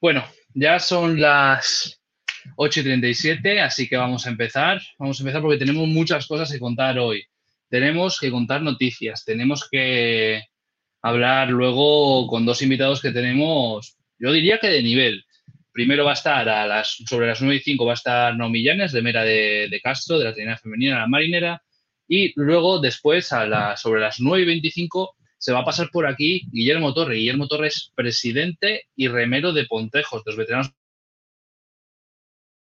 Bueno, ya son las 8 y 37, así que vamos a empezar. Vamos a empezar porque tenemos muchas cosas que contar hoy. Tenemos que contar noticias, tenemos que hablar luego con dos invitados que tenemos, yo diría que de nivel. Primero va a estar a las, sobre las 9 y 5 va a estar Naomi Llanes, de Mera de, Castro, de la trinidad femenina, la marinera. Y luego, después, a la, sobre las 9 y 25, se va a pasar por aquí Guillermo Torre. Guillermo Torre es presidente y remero de Pontejos, de los veteranos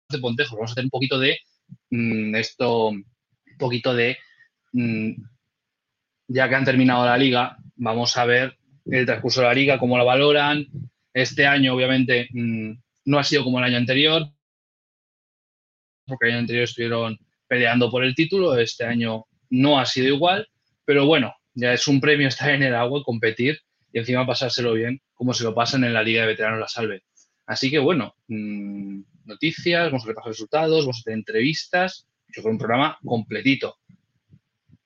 de Pontejos. Vamos a hacer un poquito de mm, esto, un poquito de, mm, ya que han terminado la liga, vamos a ver el transcurso de la liga, cómo la valoran. Este año, obviamente, mm, no ha sido como el año anterior, porque el año anterior estuvieron peleando por el título, este año no ha sido igual, pero bueno, ya es un premio estar en el agua, competir y encima pasárselo bien, como se lo pasan en la Liga de Veteranos La Salve. Así que bueno, mm, noticias, vamos a repasar resultados, vamos a tener entrevistas, yo creo un programa completito.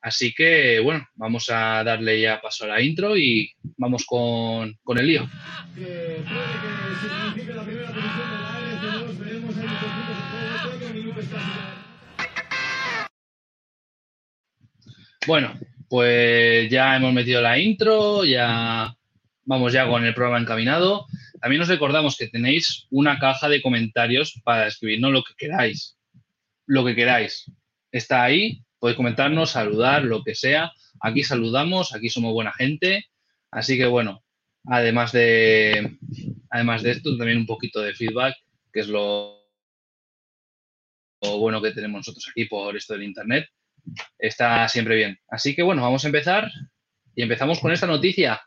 Así que bueno, vamos a darle ya paso a la intro y vamos con, con el lío. Bueno, pues ya hemos metido la intro, ya vamos ya con el programa encaminado. También os recordamos que tenéis una caja de comentarios para escribirnos lo que queráis. Lo que queráis. Está ahí, podéis comentarnos, saludar, lo que sea. Aquí saludamos, aquí somos buena gente. Así que bueno, además de, además de esto, también un poquito de feedback, que es lo, lo bueno que tenemos nosotros aquí por esto del Internet está siempre bien. Así que bueno, vamos a empezar y empezamos con esta noticia.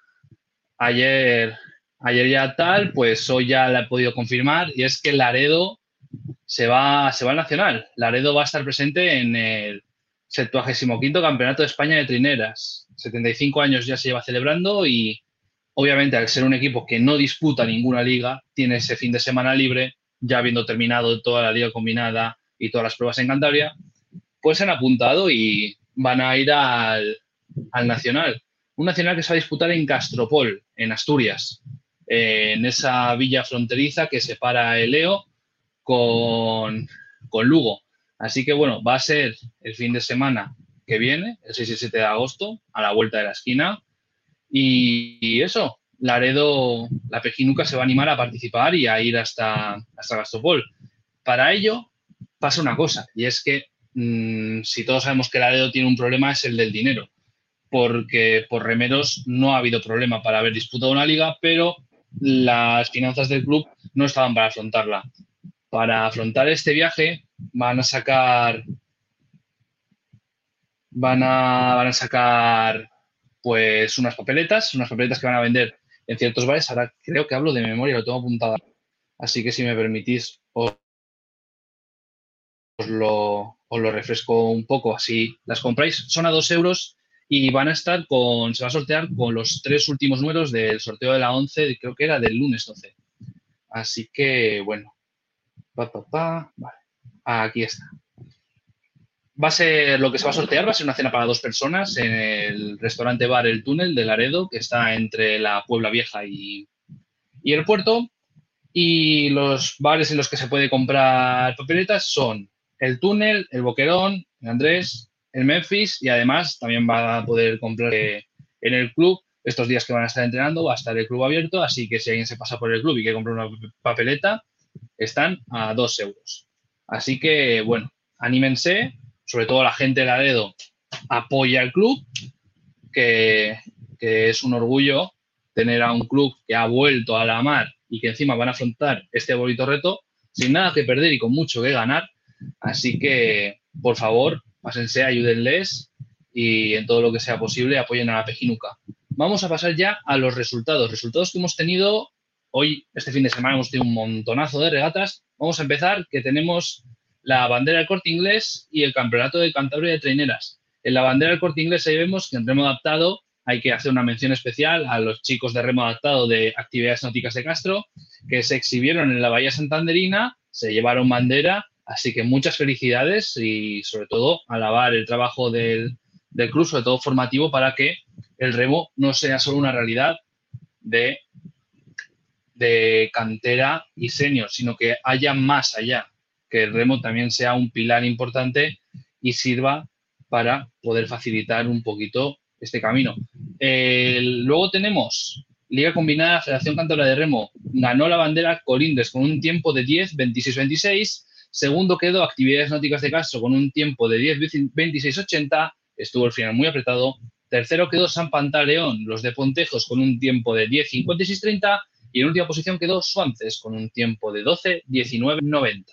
Ayer, ayer ya tal, pues hoy ya la he podido confirmar y es que Laredo se va, se va al Nacional. Laredo va a estar presente en el 75 Campeonato de España de Trineras. 75 años ya se lleva celebrando y obviamente al ser un equipo que no disputa ninguna liga, tiene ese fin de semana libre, ya habiendo terminado toda la liga combinada y todas las pruebas en Cantabria, pues se han apuntado y van a ir al, Nacional. Un Nacional que se va a disputar en Castropol, en Asturias, en esa villa fronteriza que separa el Leo con, Lugo. Así que bueno, va a ser el fin de semana que viene, el 6 y 7 de agosto, a la vuelta de la esquina. Y, eso, Laredo, la Pejinuca se va a animar a participar y a ir hasta, hasta Castropol. Para ello pasa una cosa, y es que Mm, si todos sabemos que Laredo tiene un problema, es el del dinero, porque por remeros no ha habido problema para haber disputado una liga, pero las finanzas del club no estaban para afrontarla. Para afrontar este viaje van a sacar van a, sacar pues unas papeletas, unas papeletas que van a vender en ciertos bares. Ahora creo que hablo de memoria, lo tengo apuntado. Así que si me permitís, os lo, os lo refresco un poco, así las compráis. Son a dos euros y van a estar con, se va a sortear con los tres últimos números del sorteo de la 11, creo que era del lunes 12. Así que, bueno, pa, pa, Vale. aquí está. Va a ser lo que se va a sortear, va a ser una cena para dos personas en el restaurante bar El Túnel de Laredo, que está entre la Puebla Vieja y, y el puerto. Y los bares en los que se puede comprar papeletas son el túnel, el boquerón, el Andrés, el Memphis y además también va a poder comprar en el club. Estos días que van a estar entrenando va a estar el club abierto, así que si alguien se pasa por el club y quiere comprar una papeleta, están a dos euros. Así que, bueno, anímense, sobre todo la gente de Laredo apoya al club, que, que es un orgullo tener a un club que ha vuelto a la mar y que encima van a afrontar este bonito reto sin nada que perder y con mucho que ganar Así que, por favor, pásense, ayúdenles y en todo lo que sea posible apoyen a la Pejinuca. Vamos a pasar ya a los resultados. Resultados que hemos tenido hoy, este fin de semana, hemos tenido un montonazo de regatas. Vamos a empezar, que tenemos la bandera del corte inglés y el campeonato de Cantabria de Traineras. En la bandera del corte inglés ahí vemos que en remo adaptado hay que hacer una mención especial a los chicos de remo adaptado de actividades náuticas de Castro, que se exhibieron en la Bahía Santanderina, se llevaron bandera Así que muchas felicidades y sobre todo alabar el trabajo del, del club, sobre todo formativo, para que el remo no sea solo una realidad de, de cantera y senior, sino que haya más allá, que el remo también sea un pilar importante y sirva para poder facilitar un poquito este camino. luego tenemos Liga Combinada Federación Cantora de Remo. Ganó la bandera Colindres con un tiempo de 10, 26, 26. Segundo quedó Actividades Náuticas de Castro con un tiempo de 10, 26, 80. Estuvo el final muy apretado. Tercero quedó San Pantaleón, los de Pontejos, con un tiempo de 10, 56, 30. Y en última posición quedó Suances con un tiempo de 12, 19, 90.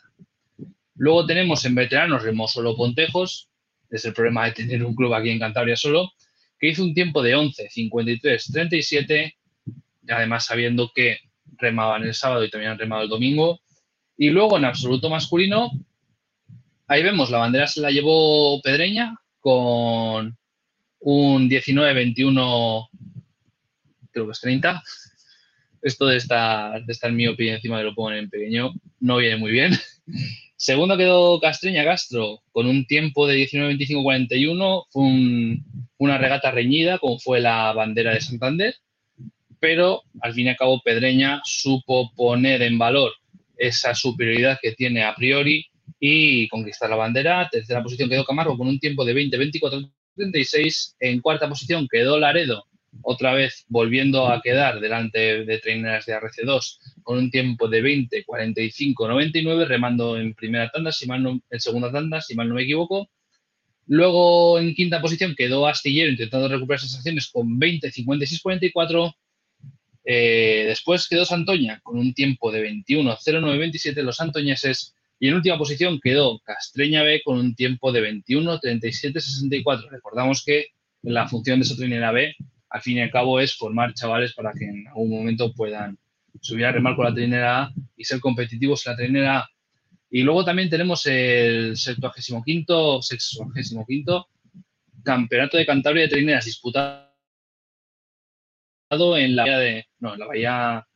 Luego tenemos en veteranos Remo solo Pontejos. Es el problema de tener un club aquí en Cantabria solo que hizo un tiempo de 11, 53, 37 además sabiendo que remaban el sábado y también han remado el domingo. Y luego en absoluto masculino, ahí vemos, la bandera se la llevó Pedreña con un 19-21, creo que es 30. Esto de estar, de estar encima de lo pongo en pequeño no viene muy bien. Segundo quedó Castreña Castro con un tiempo de 19-25-41. Fue una regata reñida, como fue la bandera de Santander pero al fin y al cabo Pedreña supo poner en valor esa superioridad que tiene a priori y conquistar la bandera. Tercera posición quedó Camargo con un tiempo de 20, 24, 36. En cuarta posición quedó Laredo, otra vez volviendo a quedar delante de traineras de RC2 con un tiempo de 20, 45, 99, remando en primera tanda, si mal no, en segunda tanda, si mal no me equivoco. Luego en quinta posición quedó Astillero intentando recuperar sensaciones con 20, 56, 44. Eh, después quedó Santoña con un tiempo de 21.09.27 los santoñeses y en última posición quedó Castreña B con un tiempo de 21.37.64. Recordamos que la función de esa trinera B al fin y al cabo es formar chavales para que en algún momento puedan subir a remar con la trinera A y ser competitivos en la trinera A. Y luego también tenemos el 75 quinto Campeonato de Cantabria de Trineras disputado en la bahía de, no, la bahía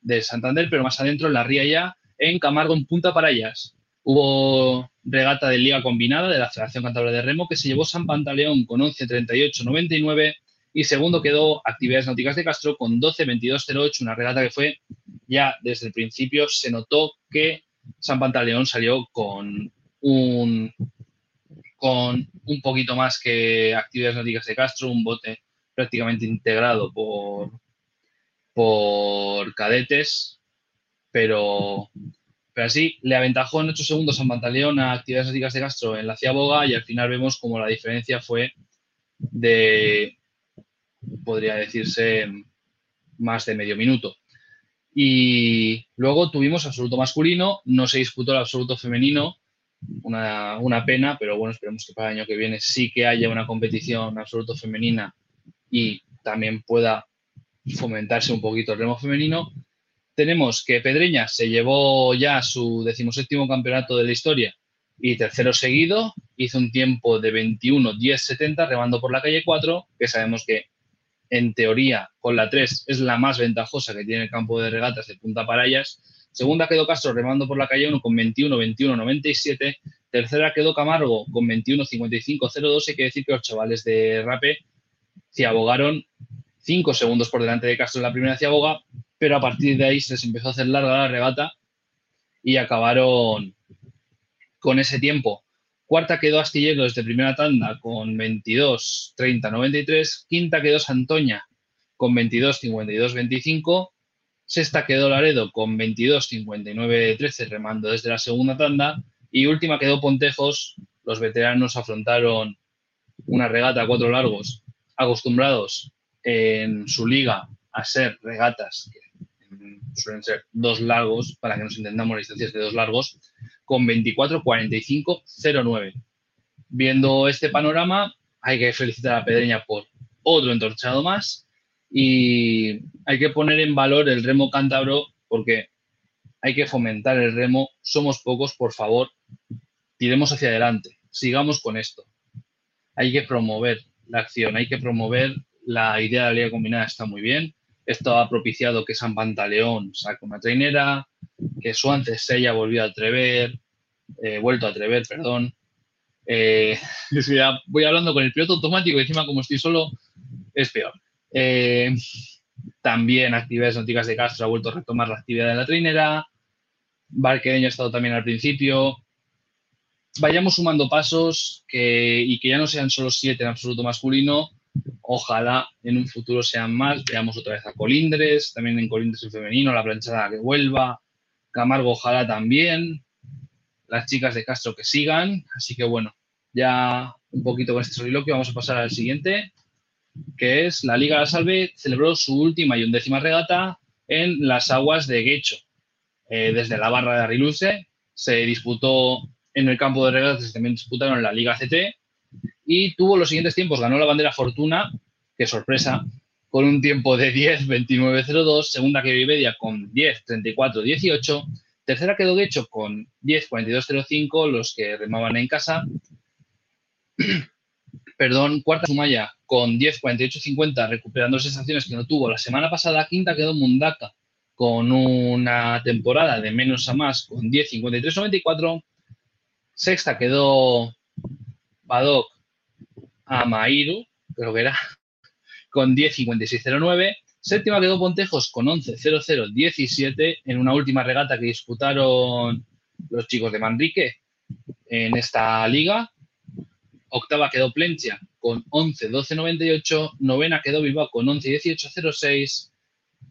de Santander, pero más adentro, en la ría ya, en Camargo, en Punta Parayas. Hubo regata de liga combinada de la Federación Cantabria de Remo que se llevó San Pantaleón con 11.38.99 y segundo quedó Actividades Náuticas de Castro con 12.22.08, una regata que fue ya desde el principio se notó que San Pantaleón salió con un con un poquito más que Actividades Náuticas de Castro, un bote prácticamente integrado por, por cadetes, pero, pero así le aventajó en 8 segundos a Pantaleón a actividades éticas de Castro en la Ciaboga y al final vemos como la diferencia fue de, podría decirse, más de medio minuto. Y luego tuvimos absoluto masculino, no se disputó el absoluto femenino, una, una, pena, pero bueno, esperemos que para el año que viene sí que haya una competición absoluto femenina y también pueda fomentarse un poquito el remo femenino. Tenemos que Pedreña se llevó ya su decimoséptimo campeonato de la historia y tercero seguido. Hizo un tiempo de 21-10-70 remando por la calle 4, que sabemos que en teoría con la 3 es la más ventajosa que tiene el campo de regatas de Punta Parayas. Segunda quedó Castro remando por la calle 1 con 21-21-97. Tercera quedó Camargo con 21-55-02. Hay que decir que los chavales de Rape abogaron cinco segundos por delante de Castro en la primera ciaboga, pero a partir de ahí se les empezó a hacer larga la regata y acabaron con ese tiempo. Cuarta quedó Astillero desde primera tanda con 22, 30, 93. Quinta quedó Santoña con 22, 52, 25. Sexta quedó Laredo con 22, 59, 13 remando desde la segunda tanda. Y última quedó Pontejos. Los veteranos afrontaron una regata a cuatro largos acostumbrados en su liga a ser regatas, que suelen ser dos largos, para que nos entendamos las distancias de dos largos, con 24, 45, 09. Viendo este panorama, hay que felicitar a Pedreña por otro entorchado más y hay que poner en valor el remo cántabro porque hay que fomentar el remo. Somos pocos, por favor, tiremos hacia adelante, sigamos con esto. Hay que promover la acción, hay que promover la idea de la liga combinada, está muy bien. Esto ha propiciado que San Pantaleón saque una trainera, que Suances se volvido a atrever, eh, vuelto a atrever, perdón. Eh, voy hablando con el piloto automático y encima como estoy solo, es peor. Eh, También actividades náuticas de Castro ha vuelto a retomar la actividad de la trinera. Barquereño ha estado también al principio. Vayamos sumando pasos que, y que ya no sean solo siete en absoluto masculino. Ojalá en un futuro sean más. Veamos otra vez a Colindres, también en Colindres el femenino, la planchada que vuelva. Camargo, ojalá también. Las chicas de Castro que sigan. Así que bueno, ya un poquito con este soliloquio vamos a pasar al siguiente, que es la Liga La Salve celebró su última y undécima regata en las aguas de Guecho. Eh, desde la barra de Arriluce se disputó en el campo de regatas, también disputaron la Liga CT y tuvo los siguientes tiempos. Ganó la bandera Fortuna, que sorpresa, con un tiempo de 10-29-02, segunda que Vivedia con 10-34-18, tercera quedó Guecho con 10-42-05, los que remaban en casa, perdón, cuarta Sumaya con 10-48-50, recuperando sensaciones que no tuvo la semana pasada. Quinta quedó Mundaka con una temporada de menos a más con 10-53-94. Sexta quedó Badok Amairu, creo que era, con 10-56-09. Séptima quedó Pontejos con 11-00-17 en una última regata que disputaron los chicos de Manrique en esta liga. Octava quedó Plencia con 11-12-98. Novena quedó Bilbao con 11-18-06.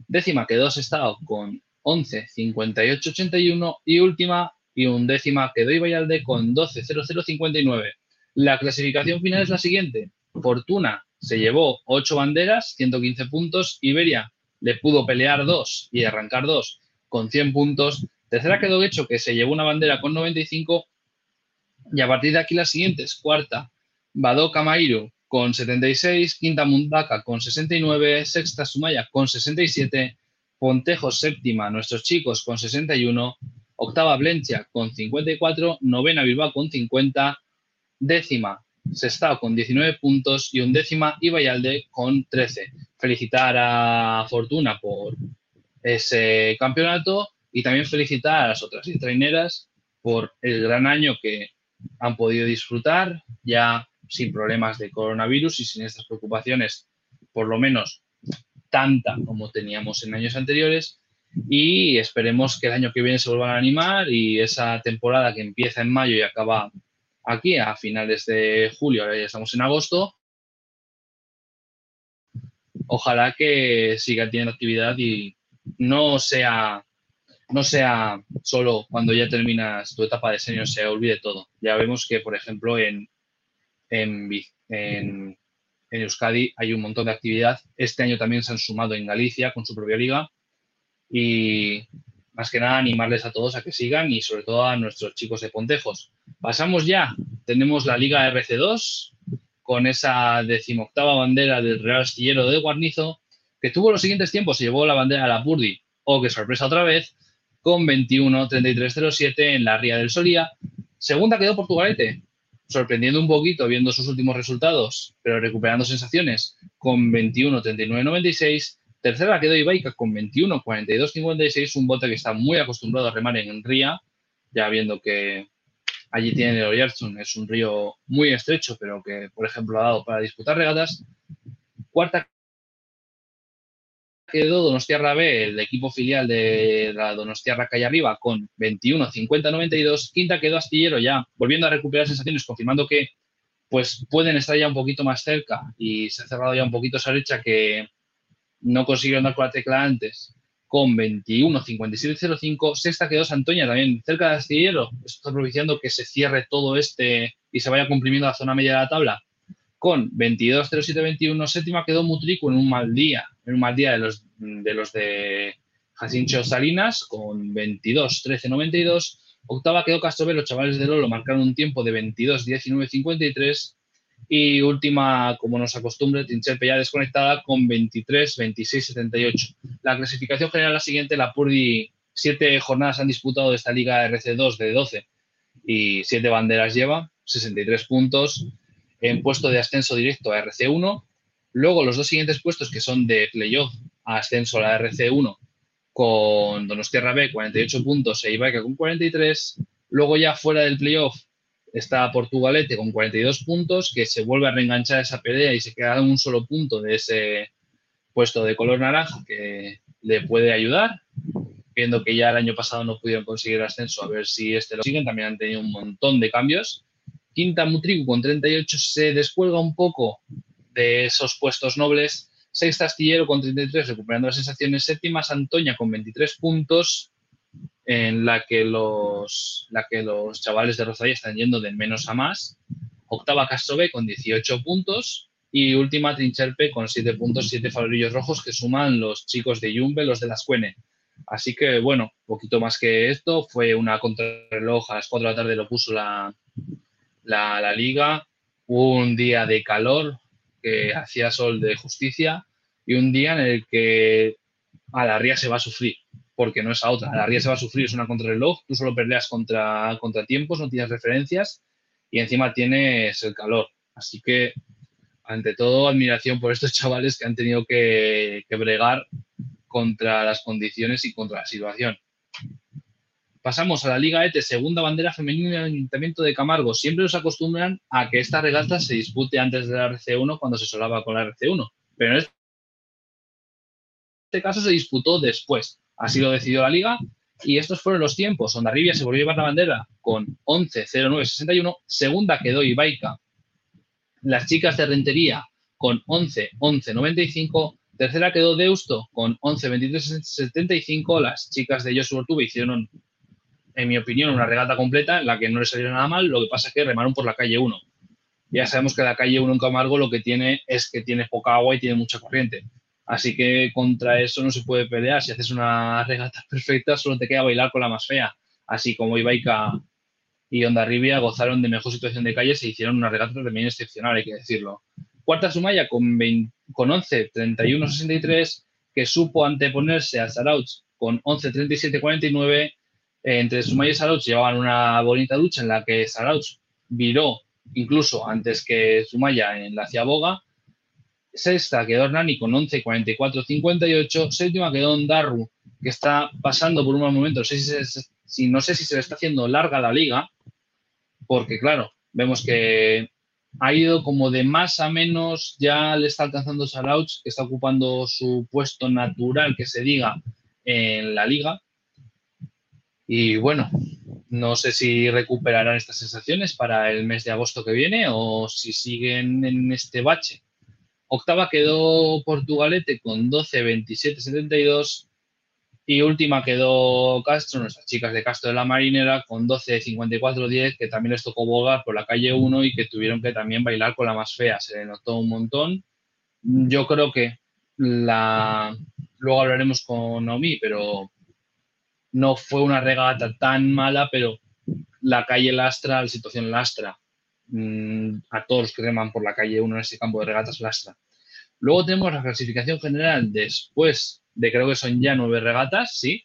Décima quedó Sestao con 11-58-81. Y última y undécima quedó Ibayalde con 12-00-59. La clasificación final es la siguiente. Fortuna se llevó 8 banderas, 115 puntos. Iberia le pudo pelear 2 y arrancar 2 con 100 puntos. Tercera quedó Hecho, que se llevó una bandera con 95 y a partir de aquí las siguientes, cuarta, Badoca Mairo con 76, quinta Mundaka con 69, sexta Sumaya con 67, Pontejo séptima, nuestros chicos con 61, octava Blencia con 54, novena Bilbao con 50, décima Sestao con 19 puntos y undécima Ibayalde con 13. Felicitar a Fortuna por ese campeonato y también felicitar a las otras traineras por el gran año que han podido disfrutar ya sin problemas de coronavirus y sin estas preocupaciones, por lo menos tanta como teníamos en años anteriores. Y esperemos que el año que viene se vuelvan a animar y esa temporada que empieza en mayo y acaba aquí a finales de julio, ahora ya estamos en agosto, ojalá que siga teniendo actividad y no sea no sea solo cuando ya terminas tu etapa de senior se olvide todo. Ya vemos que, por ejemplo, en, en, en, Euskadi hay un montón de actividad. Este año también se han sumado en Galicia con su propia liga. Y más que nada animarles a todos a que sigan y sobre todo a nuestros chicos de Pontejos. Pasamos ya. Tenemos la Liga RC2 con esa decimoctava bandera del Real Astillero de Guarnizo, que tuvo los siguientes tiempos. Se llevó la bandera a la Purdi, o oh, que sorpresa otra vez, con 21-33-07 en la Ría del Solía. Segunda quedó Portugalete, sorprendiendo un poquito viendo sus últimos resultados, pero recuperando sensaciones con 21-39-96. Tercera quedó Ibaica con 21-42-56, un bote que está muy acostumbrado a remar en Ría, ya viendo que allí tiene el Oyarzun, es un río muy estrecho, pero que, por ejemplo, ha dado para disputar regatas. Cuarta quedó Donostiarra B, el equipo filial de la Donostiarra Calle Arriba, con 21, 50, 92. Quinta quedó Astillero ya, volviendo a recuperar sensaciones, confirmando que pues pueden estar ya un poquito más cerca y se ha cerrado ya un poquito esa brecha que no consiguieron dar con la tecla antes, con 21, 57, 05. Sexta quedó Santoña también, cerca de Astillero. Esto está propiciando que se cierre todo este y se vaya comprimiendo la zona media de la tabla con 22 07 21 Séptima quedó Mutrico en un mal día, en un mal día de los de, los de Jacincho Salinas con 22 13 92 Octava quedó Castro los chavales de Lolo marcaron un tiempo de 22 19 53 y última, como nos acostumbre, Trincherpe ya desconectada con 23 26 78. La clasificación general la siguiente, la Purdi siete jornadas han disputado de esta liga RC2 de 12 y siete banderas lleva, 63 puntos en puesto de ascenso directo a RC1. Luego los dos siguientes puestos que son de playoff a ascenso a la RC1 con Donostierra B 48 puntos e Ibaica con 43. Luego ya fuera del playoff está Portugalete con 42 puntos que se vuelve a reenganchar esa pelea y se queda un solo punto de ese puesto de color naranja que le puede ayudar. Viendo que ya el año pasado no pudieron conseguir ascenso, a ver si este lo siguen. También han tenido un montón de cambios. Quinta Mutriku con 38 se descuelga un poco de esos puestos nobles. Sexta Astillero con 33, recuperando las sensaciones. Séptima Santoña con 23 puntos, en la que los, la que los chavales de Rosario están yendo de menos a más. Octava Castro B con 18 puntos. Y última Trincherpe con 7 puntos, 7 favorillos rojos que suman los chicos de Jumbe, los de las Cuene. Así que, bueno, poquito más que esto. Fue una contrarreloj a las 4 de la tarde, lo puso la, la, la liga. Un día de calor que hacía sol de justicia y un día en el que a la ría se va a sufrir, porque no es a otra. La ría se va a sufrir, es una contrarreloj. Tú solo peleas contra, contra tiempos, no tienes referencias y encima tienes el calor. Así que ante todo, admiración por estos chavales que han tenido que, bregar contra las condiciones y contra la situación. Pasamos a la Liga ETE, segunda bandera femenina del Ayuntamiento de Camargo. Siempre nos acostumbran a que esta regata se dispute antes de la RC1 cuando se solaba con la RC1, pero en este caso se disputó después. Así lo decidió la Liga y estos fueron los tiempos. Ondarribia se volvió a la bandera con 11-09-61. Segunda quedó Ibaica las chicas de Rentería con 11, 11, 95. Tercera quedó Deusto con 11, 23, 75. Las chicas de Joshua Ortube hicieron, en mi opinión, una regata completa en la que no les salió nada mal. Lo que pasa es que remaron por la calle 1. Ya sabemos que la calle 1 en Camargo lo que tiene es que tiene poca agua y tiene mucha corriente. Así que contra eso no se puede pelear. Si haces una regata perfecta, solo te queda bailar con la más fea. Así como Ibaica y Ondarribia gozaron de mejor situación de calle, se hicieron una regata también excepcional, hay que decirlo. Cuarta Sumaya con, con 11, 31, 63, que supo anteponerse a Sarauch con 11, 37, 49. entre Sumaya y Sarauch llevaban una bonita lucha en la que Sarauch viró incluso antes que Sumaya en la Ciaboga. Sexta quedó Hernani con 11, 44, 58. Séptima quedó Ondarru, que está pasando por un mal momento. No sé si, si, no sé si se le está haciendo larga la liga, porque claro, vemos que ha ido como de más a menos, ya le está alcanzando Sarauch, que está ocupando su puesto natural, que se diga, en la liga. Y bueno, no sé si recuperarán estas sensaciones para el mes de agosto que viene o si siguen en este bache. Octava quedó Portugalete con 12, 27, 72. Y última quedó Castro, nuestras chicas de Castro de la Marinera, con 12-54-10, que también les tocó bogar por la calle 1 y que tuvieron que también bailar con la más fea. Se le notó un montón. Yo creo que la. Luego hablaremos con Naomi, pero no fue una regata tan mala, pero la calle lastra, la situación lastra. Mm, a todos los que reman por la calle 1 en ese campo de regatas lastra. Luego tenemos la clasificación general después de creo que son ya nueve regatas, sí,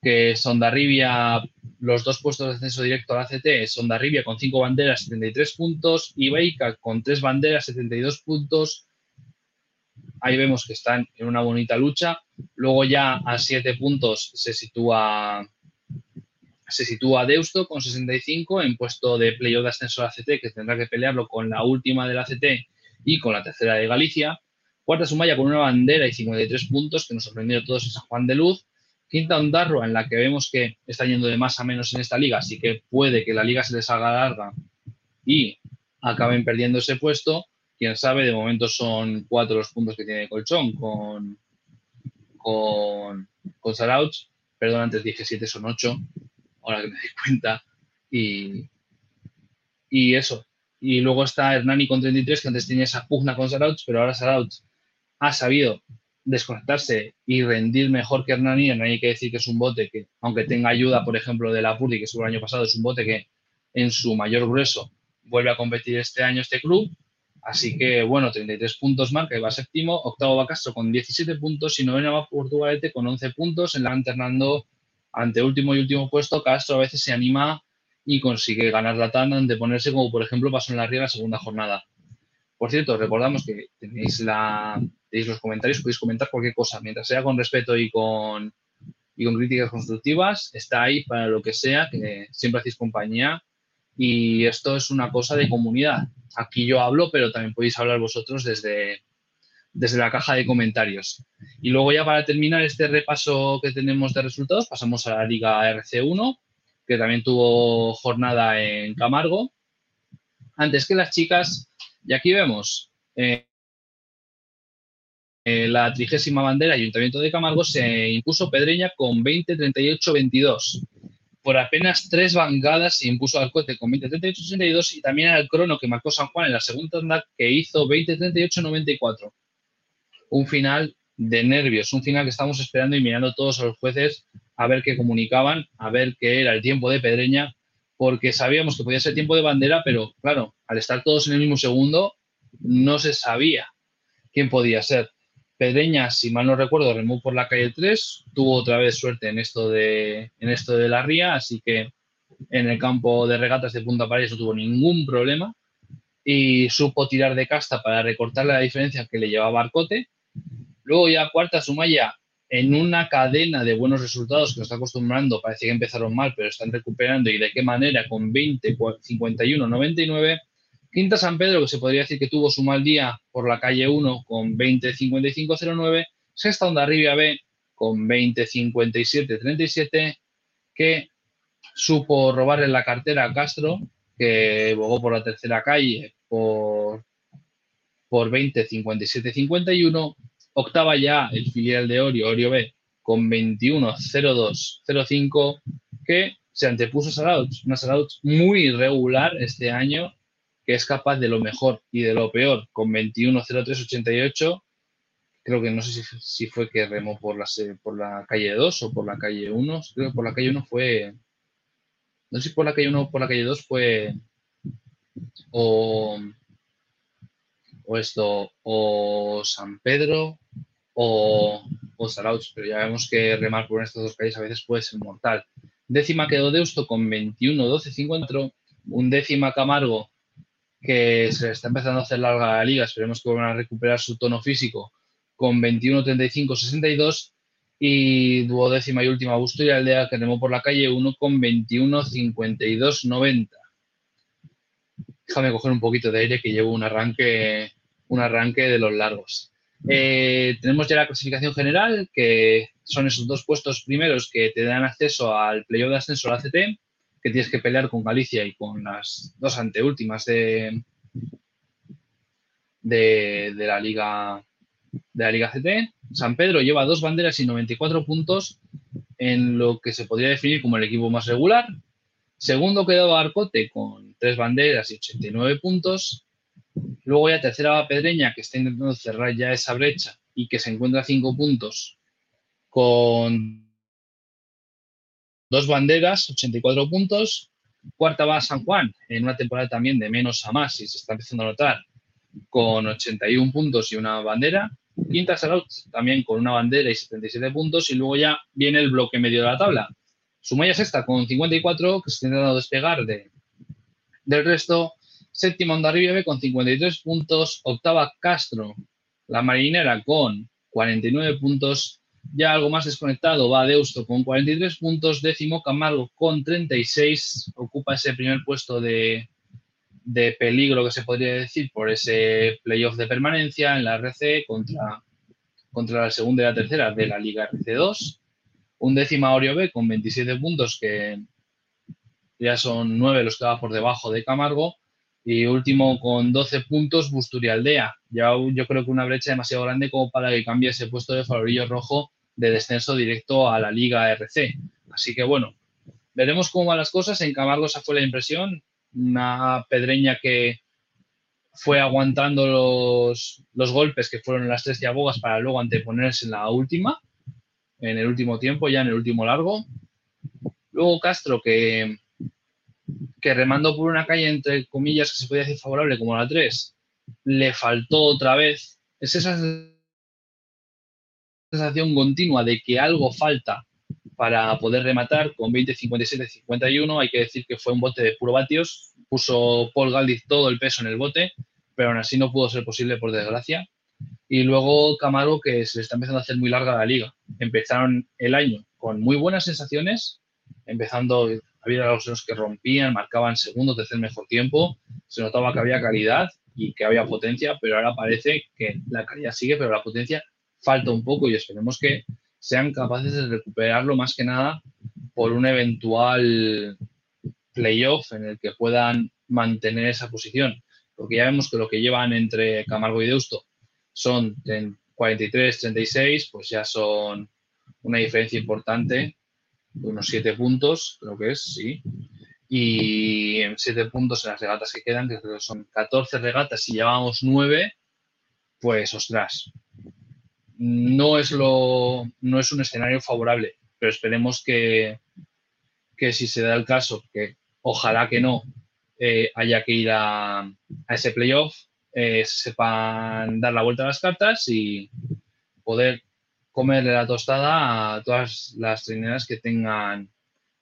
que son Darribia, los dos puestos de ascenso directo a la CT, son Darribia con cinco banderas, 73 puntos, y Beica con tres banderas, 72 puntos. Ahí vemos que están en una bonita lucha. Luego ya a siete puntos se sitúa se sitúa Deusto con 65 en puesto de playoff de ascenso a la CT, que tendrá que pelearlo con la última de la CT y con la tercera de Galicia. Cuarta Sumaya con una bandera y 53 puntos, que nos sorprendió a todos en San Juan de Luz. Quinta Ondarroa, en la que vemos que está yendo de más a menos en esta liga, así que puede que la liga se les haga larga y acaben perdiendo ese puesto. Quién sabe, de momento son cuatro los puntos que tiene Colchón con, con, con Sarauch. Perdón, antes dije siete, son ocho, ahora que me doy cuenta. Y, y eso. Y luego está Hernani con 33, que antes tenía esa pugna con Sarauch, pero ahora Sarauch ha sabido desconectarse y rendir mejor que Hernani. Hernani hay que decir que es un bote que, aunque tenga ayuda, por ejemplo, de la Purdi, que estuvo el año pasado, es un bote que en su mayor grueso vuelve a competir este año este club. Así que, bueno, 33 puntos más, que va séptimo. Octavo va Castro con 17 puntos y novena va Portugalete con 11 puntos. En la alternando ante último y último puesto, Castro a veces se anima y consigue ganar la tanda, ponerse como por ejemplo pasó en la Ría la segunda jornada. Por cierto, recordamos que tenéis la, tenéis los comentarios, podéis comentar cualquier cosa, mientras sea con respeto y con, y con críticas constructivas, está ahí para lo que sea, que siempre hacéis compañía y esto es una cosa de comunidad. Aquí yo hablo, pero también podéis hablar vosotros desde, desde la caja de comentarios. Y luego ya para terminar este repaso que tenemos de resultados, pasamos a la Liga RC1, que también tuvo jornada en Camargo. Antes que las chicas, y aquí vemos eh, eh, la trigésima bandera Ayuntamiento de Camargo, se impuso Pedreña con 20-38-22 por apenas tres bangadas se impuso al cohete con 20-38-82 y también al crono que marcó San Juan en la segunda tanda que hizo 20-38-94. Un final de nervios, un final que estamos esperando y mirando todos a los jueces a ver qué comunicaban, a ver qué era el tiempo de Pedreña, porque sabíamos que podía ser tiempo de bandera, pero claro, al estar todos en el mismo segundo, no se sabía quién podía ser. Pedreña, si mal no recuerdo, remó por la calle 3, tuvo otra vez suerte en esto de, en esto de la ría, así que en el campo de regatas de Punta París no tuvo ningún problema y supo tirar de casta para recortar la diferencia que le llevaba Arcote. Luego ya cuarta Sumaya en una cadena de buenos resultados que nos está acostumbrando, parece que empezaron mal, pero están recuperando y de qué manera con 20, 51, 99 Quinta San Pedro, que se podría decir que tuvo su mal día por la calle 1 con 20.55.09. Sexta Onda Rivia B con 20.57.37, que supo robarle la cartera a Castro, que bogó por la tercera calle por, por 20.57.51. Octava ya el filial de Orio, Orio B, con 21.02.05, que se antepuso a Sarauch, una Sarauch muy irregular este año que es capaz de lo mejor y de lo peor con 21.03.88. Creo que no sé si, fue que remó por la, por la calle 2 o por la calle 1. Creo que por la calle 1 fue. No sé si por la calle 1 o por la calle 2 fue. O, o esto, o San Pedro o, o pero ya vemos que remar por estas dos calles a veces puede ser mortal. Décima quedó Deusto con 21.12.54, un décima Camargo que se está empezando a hacer larga la liga, esperemos que vuelvan a recuperar su tono físico con 21-35-62 y duodécima y última Busto y Aldea que remó por la calle 1 con 21-52-90. Déjame coger un poquito de aire que llevo un arranque, un arranque de los largos. Eh, tenemos ya la clasificación general, que son esos dos puestos primeros que te dan acceso al playoff de ascenso a la CT que tienes que pelear con Galicia y con las dos anteúltimas de, de, la Liga de la Liga CT. San Pedro lleva dos banderas y 94 puntos en lo que se podría definir como el equipo más regular. Segundo quedaba Arcote con tres banderas y 89 puntos. Luego ya tercera va Pedreña, que está intentando cerrar ya esa brecha y que se encuentra a cinco puntos con Dos banderas, 84 puntos. Cuarta va San Juan, en una temporada también de menos a más, y se está empezando a notar, con 81 puntos y una bandera. Quinta Saraut, también con una bandera y 77 puntos. Y luego ya viene el bloque medio de la tabla. Sumaya sexta con 54, que se está intentando despegar de, del resto. Séptima Onda B con 53 puntos. Octava Castro, la marinera con 49 puntos. Ya algo más desconectado va Deusto con 43 puntos, décimo Camargo con 36, ocupa ese primer puesto de, peligro que se podría decir por ese playoff de permanencia en la RC contra, contra la segunda y la tercera de la Liga RC2. Un décimo Orio B con 27 puntos que ya son nueve los que va por debajo de Camargo. Y último con 12 puntos Busturialdea. Ya yo creo que una brecha demasiado grande como para que cambie ese puesto de favorillo rojo de descenso directo a la Liga RC. Así que bueno, veremos cómo van las cosas. En Camargo esa fue la impresión. Una pedreña que fue aguantando los, los golpes que fueron las tres diabogas para luego anteponerse en la última, en el último tiempo, ya en el último largo. Luego Castro, que, que remando por una calle, entre comillas, que se podía decir favorable como la 3, le faltó otra vez. Es esa sensación continua de que algo falta para poder rematar con 20, 57, 51. Hay que decir que fue un bote de puro vatios. Puso Paul Galdiz todo el peso en el bote, pero aún así no pudo ser posible por desgracia. Y luego Camaro, que se le está empezando a hacer muy larga la liga. Empezaron el año con muy buenas sensaciones, empezando, había los que rompían, marcaban segundo, tercer mejor tiempo, se notaba que había calidad y que había potencia, pero ahora parece que la calidad sigue, pero la potencia falta un poco y esperemos que sean capaces de recuperarlo más que nada por un eventual playoff en el que puedan mantener esa posición. Porque ya vemos que lo que llevan entre Camargo y Deusto son 43, 36, pues ya son una diferencia importante, unos 7 puntos, creo que es, sí. Y 7 puntos en las regatas que quedan, que son 14 regatas y llevamos 9, pues ostras, no es, lo, no es un escenario favorable, pero esperemos que, que si se da el caso, que ojalá que no, eh, haya que ir a, a ese playoff, eh, sepan dar la vuelta a las cartas y poder comerle la tostada a todas las trineras que tengan,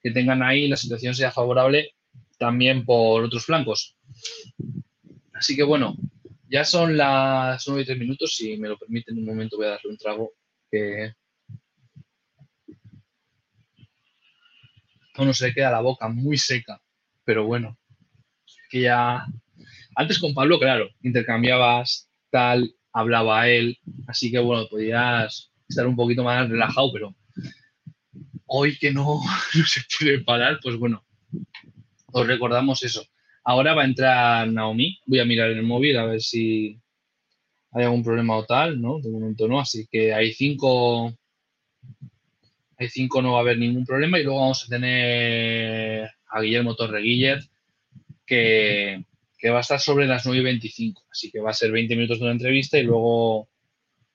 que tengan ahí la situación sea favorable también por otros flancos. Así que bueno, ya son las 9 y 3 minutos, si me lo permiten un momento voy a darle un trago que uno se queda la boca muy seca, pero bueno, que ya... Antes con Pablo, claro, intercambiabas tal, hablaba él, así que bueno, podías estar un poquito más relajado, pero hoy que no, se puede parar, pues bueno, os recordamos eso, Ahora va a entrar Naomi. Voy a mirar el móvil a ver si hay algún problema o tal, ¿no? De momento no. Así que hay cinco. Hay cinco, no va a haber ningún problema. Y luego vamos a tener a Guillermo Torreguiller, que, que va a estar sobre las 9 y 25. Así que va a ser 20 minutos de una entrevista y luego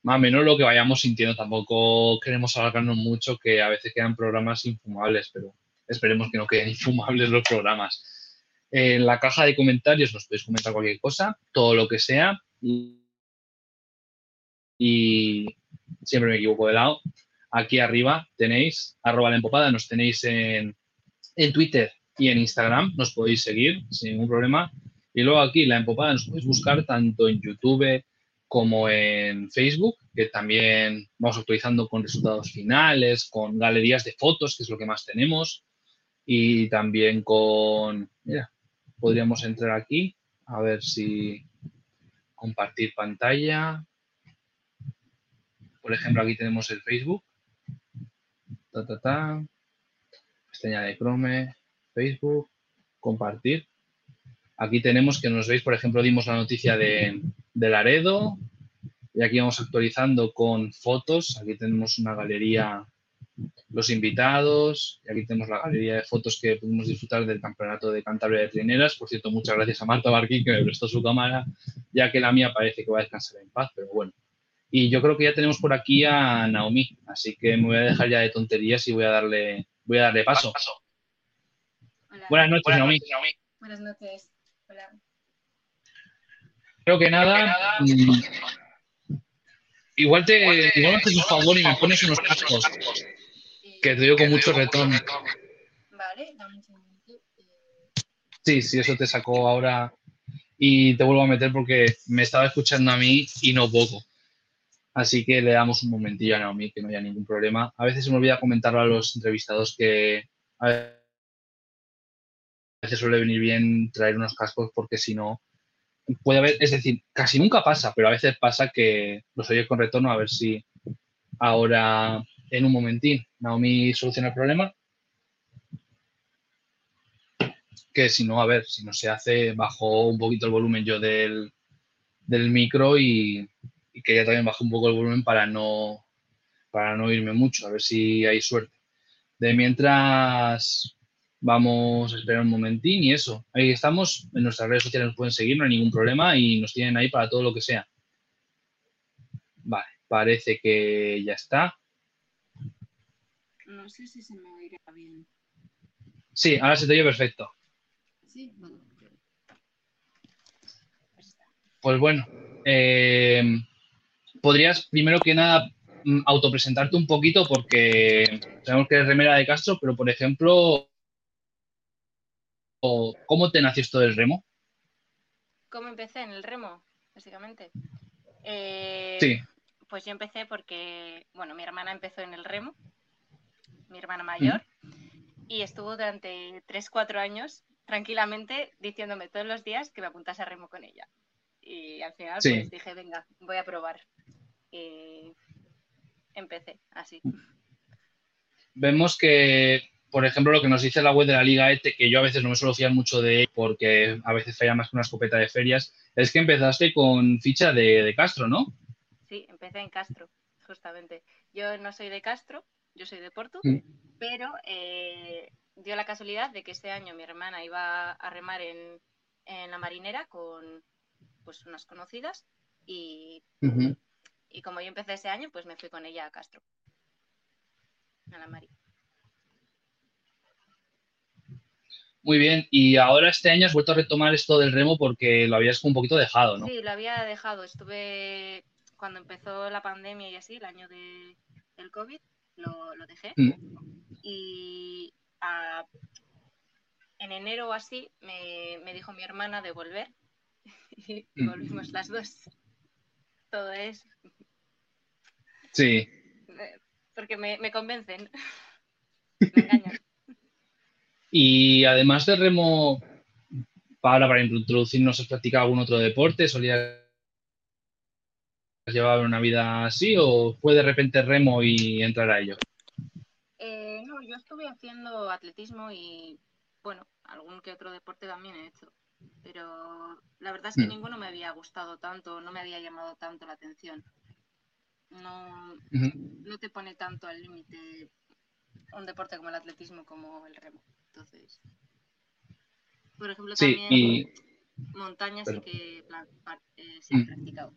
más menos lo que vayamos sintiendo. Tampoco queremos alargarnos mucho, que a veces quedan programas infumables, pero esperemos que no queden infumables los programas. En la caja de comentarios nos podéis comentar cualquier cosa, todo lo que sea. Y, siempre me equivoco de lado. Aquí arriba tenéis arroba la empopada, nos tenéis en, en Twitter y en Instagram, nos podéis seguir sin ningún problema. Y luego aquí la empopada nos podéis buscar tanto en YouTube como en Facebook, que también vamos actualizando con resultados finales, con galerías de fotos, que es lo que más tenemos, y también con, mira, podríamos entrar aquí a ver si compartir pantalla. Por ejemplo, aquí tenemos el Facebook. Ta, ta, ta. Pestaña de Chrome, Facebook, compartir. Aquí tenemos que nos veis, por ejemplo, dimos la noticia de, de Laredo y aquí vamos actualizando con fotos. Aquí tenemos una galería los invitados. Y aquí tenemos la galería de fotos que pudimos disfrutar del campeonato de Cantabria de Trineras. Por cierto, muchas gracias a Marta Barquín que me prestó su cámara, ya que la mía parece que va a descansar en paz, pero bueno. Y yo creo que ya tenemos por aquí a Naomi, así que me voy a dejar ya de tonterías y voy a darle, voy a darle paso. Buenas noches, Naomi. Buenas noches. Creo que nada. Mm, igual te, igual haces un favor y me pones unos cascos que te digo con mucho retorno. Vale, dame un segundito. Sí, sí, eso te sacó ahora y te vuelvo a meter porque me estaba escuchando a mí y no poco. Así que le damos un momentillo a Naomi, que no haya ningún problema. A veces se me olvida comentarlo a los entrevistados que a veces suele venir bien traer unos cascos porque si no puede haber, es decir, casi nunca pasa, pero a veces pasa que los oyes con retorno a ver si ahora en un momentín Naomi soluciona el problema. Que si no, a ver, si no se hace, bajo un poquito el volumen yo del, micro y, que ella también baje un poco el volumen para no, para no irme mucho, a ver si hay suerte. De mientras vamos a esperar un momentín y eso. Ahí estamos, en nuestras redes sociales nos pueden seguir, no hay ningún problema y nos tienen ahí para todo lo que sea. Vale, parece que ya está. No sé si se me oirá bien. Sí, ahora se te oye perfecto. Sí, vale. Pues bueno, eh, podrías primero que nada mm, autopresentarte un poquito porque sabemos que eres remera de Castro, pero por ejemplo, ¿cómo te nació esto del remo? ¿Cómo empecé en el remo, básicamente? Eh, sí. Pues yo empecé porque, bueno, mi hermana empezó en el remo mi hermana mayor, y estuvo durante 3-4 años tranquilamente diciéndome todos los días que me apuntase a remo con ella. Y al final pues dije, venga, voy a probar. Y empecé así. Vemos que, por ejemplo, lo que nos dice la web de la Liga ETE, que yo a veces no me suelo fiar mucho de él porque a veces falla más que una escopeta de ferias, es que empezaste con ficha de, Castro, ¿no? Sí, empecé en Castro, justamente. Yo no soy de Castro, yo soy de Porto, mm. pero eh, dio la casualidad de que este año mi hermana iba a remar en, la marinera con pues unas conocidas y, y como yo empecé ese año, pues me fui con ella a Castro, a la marina. Muy bien, y ahora este año has vuelto a retomar esto del remo porque lo habías un poquito dejado, ¿no? Sí, lo había dejado. Estuve, cuando empezó la pandemia y así, el año de, del COVID, lo, dejé. Mm. Y en enero o así me, dijo mi hermana de volver y mm. volvimos las dos. Todo es. Sí. Porque me, me convencen. me engañan. Y además de remo, para, para introducirnos, ¿has practicado algún otro deporte? ¿Solías llevar una vida así o fue de repente remo y entrar a ello? Eh, no, yo estuve haciendo atletismo y, bueno, algún que otro deporte también he hecho. Pero la verdad es que mm. ninguno me había gustado tanto, no me había llamado tanto la atención. No, no te pone tanto al límite un deporte como el atletismo como el remo. Entonces, por ejemplo, también montañas sí que eh, se han mm. practicado.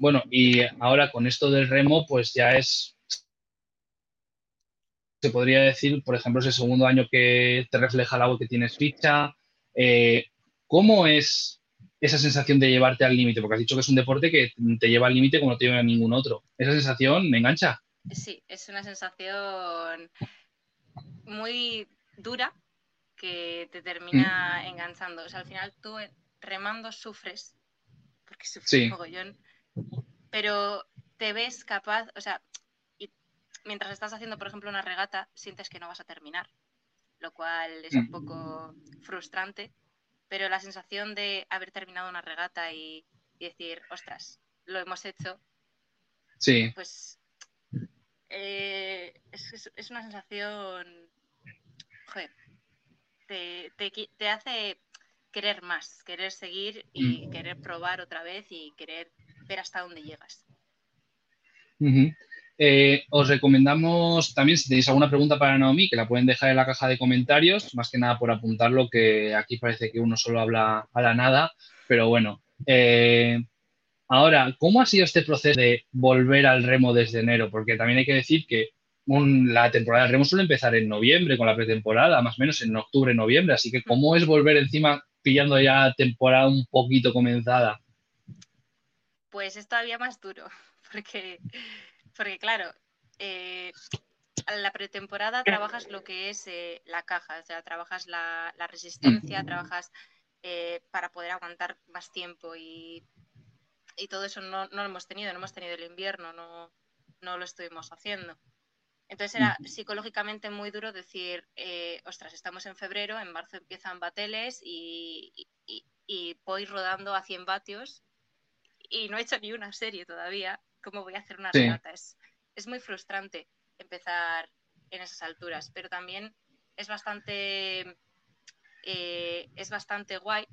Bueno, y ahora con esto del remo, pues ya es, se podría decir, por ejemplo, ese segundo año que te refleja el agua que tienes ficha. Eh, ¿Cómo es esa sensación de llevarte al límite? Porque has dicho que es un deporte que te lleva al límite como no te lleva a ningún otro. ¿Esa sensación me engancha? Sí, es una sensación muy dura que te termina mm. enganchando. O sea, al final tú remando sufres, porque sufres un mogollón, pero te ves capaz, o sea, y mientras estás haciendo, por ejemplo, una regata, sientes que no vas a terminar, lo cual es un mm. poco frustrante, pero la sensación de haber terminado una regata y, decir, ostras, lo hemos hecho, sí. pues eh, es, una sensación, joder, te, hace querer más, querer seguir y mm. querer probar otra vez y querer ver hasta dónde llegas. Eh, os recomendamos también, si tenéis alguna pregunta para Naomi, que la pueden dejar en la caja de comentarios, más que nada por apuntarlo, que aquí parece que uno solo habla a la nada, pero bueno. Eh, Ahora, ¿cómo ha sido este proceso de volver al remo desde enero? Porque también hay que decir que la temporada del remo suele empezar en noviembre con la pretemporada, más o menos en octubre, noviembre. Así que, ¿cómo es volver encima pillando ya temporada un poquito comenzada? Pues es todavía más duro, porque, porque claro, eh, la pretemporada trabajas lo que es eh, la caja, o sea, trabajas la, resistencia, trabajas eh, para poder aguantar más tiempo y y todo eso no, lo hemos tenido, no hemos tenido el invierno, no, no lo estuvimos haciendo. Entonces era psicológicamente muy duro decir, eh, ostras, estamos en febrero, en marzo empiezan bateles y, voy rodando a 100 vatios y no he hecho ni una serie todavía. ¿Cómo voy a hacer una regata? Es, es muy frustrante empezar en esas alturas, pero también es bastante, eh, es bastante guay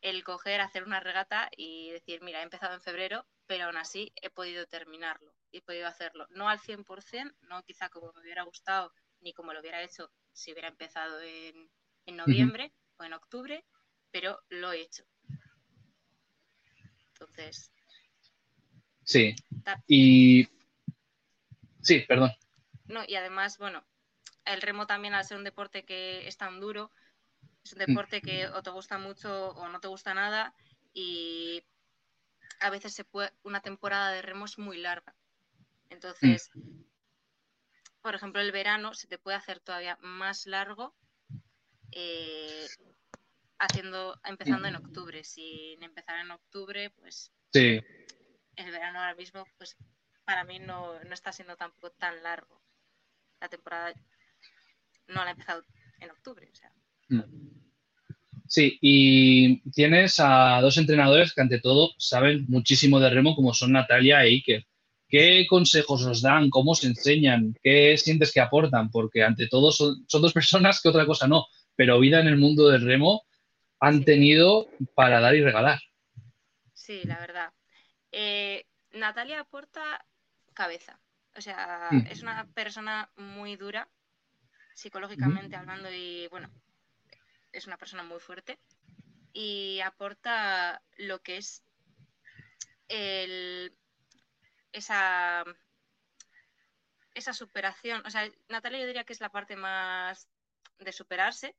el coger, hacer una regata y decir, mira, he empezado en febrero, pero aún así he podido terminarlo y he podido hacerlo. No al 100%, no quizá como me hubiera gustado, ni como lo hubiera hecho si hubiera empezado en, noviembre o en octubre, pero lo he hecho. Entonces. Sí. Y. Sí, perdón. No, y además, bueno, el remo también al ser un deporte que es tan duro, es un deporte que o te gusta mucho o no te gusta nada y a veces se puede, una temporada de remo es muy larga. Entonces, por ejemplo, el verano se te puede hacer todavía más largo eh, haciendo, empezando en octubre. Sin empezar en octubre, pues sí. el verano ahora mismo, pues para mí no, no está siendo tampoco tan largo. La temporada no la he empezado en octubre, o sea. Mm. Sí, y tienes a dos entrenadores que ante todo saben muchísimo de remo, como son Natalia e Iker. ¿Qué consejos os dan? ¿Cómo os enseñan? ¿Qué sientes que aportan? Porque ante todo son, dos personas que otra cosa no, pero vida en el mundo del remo han tenido para dar y regalar. Sí, la verdad. Eh, Natalia aporta cabeza. O sea, mm. es una persona muy dura, psicológicamente hablando, y bueno, es una persona muy fuerte. Y aporta lo que es el, esa, esa superación. O sea, Natalia yo diría que es la parte más de superarse.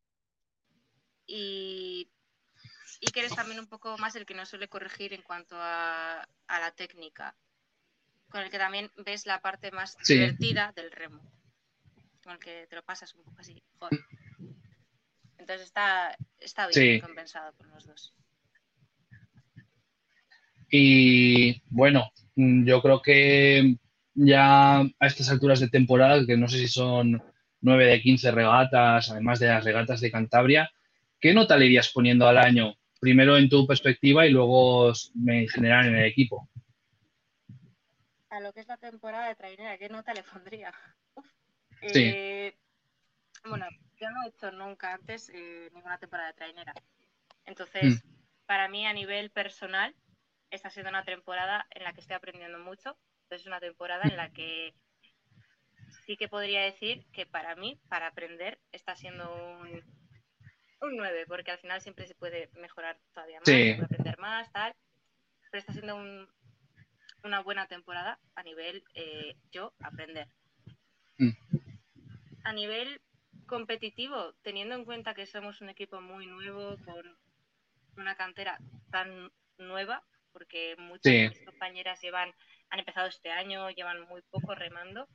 Y y que eres también un poco más el que nos suele corregir en cuanto a, la técnica, con el que también ves la parte más divertida del remo, con el que te lo pasas un poco así. Entonces está, está bien compensado por los dos. Y bueno, yo creo que ya a estas alturas de temporada, que no sé si son 9 de 15 regatas, además de las regatas de Cantabria, ¿qué nota le irías poniendo al año primero en tu perspectiva y luego en general en el equipo. A lo que es la temporada de trainera, ¿qué nota le pondría? Eh, bueno, yo no he hecho nunca antes eh, ninguna temporada de trainera. Entonces, mm. para mí a nivel personal, está siendo una temporada en la que estoy aprendiendo mucho. Es una temporada en la que sí que podría decir que para mí, para aprender, está siendo un, un 9, porque al final siempre se puede mejorar todavía más, se puede aprender más, tal. Pero está siendo una buena temporada a nivel eh, yo aprender. Mm. A nivel competitivo, teniendo en cuenta que somos un equipo muy nuevo, con una cantera tan nueva, porque muchas de mis compañeras llevan, han empezado este año, llevan muy poco remando.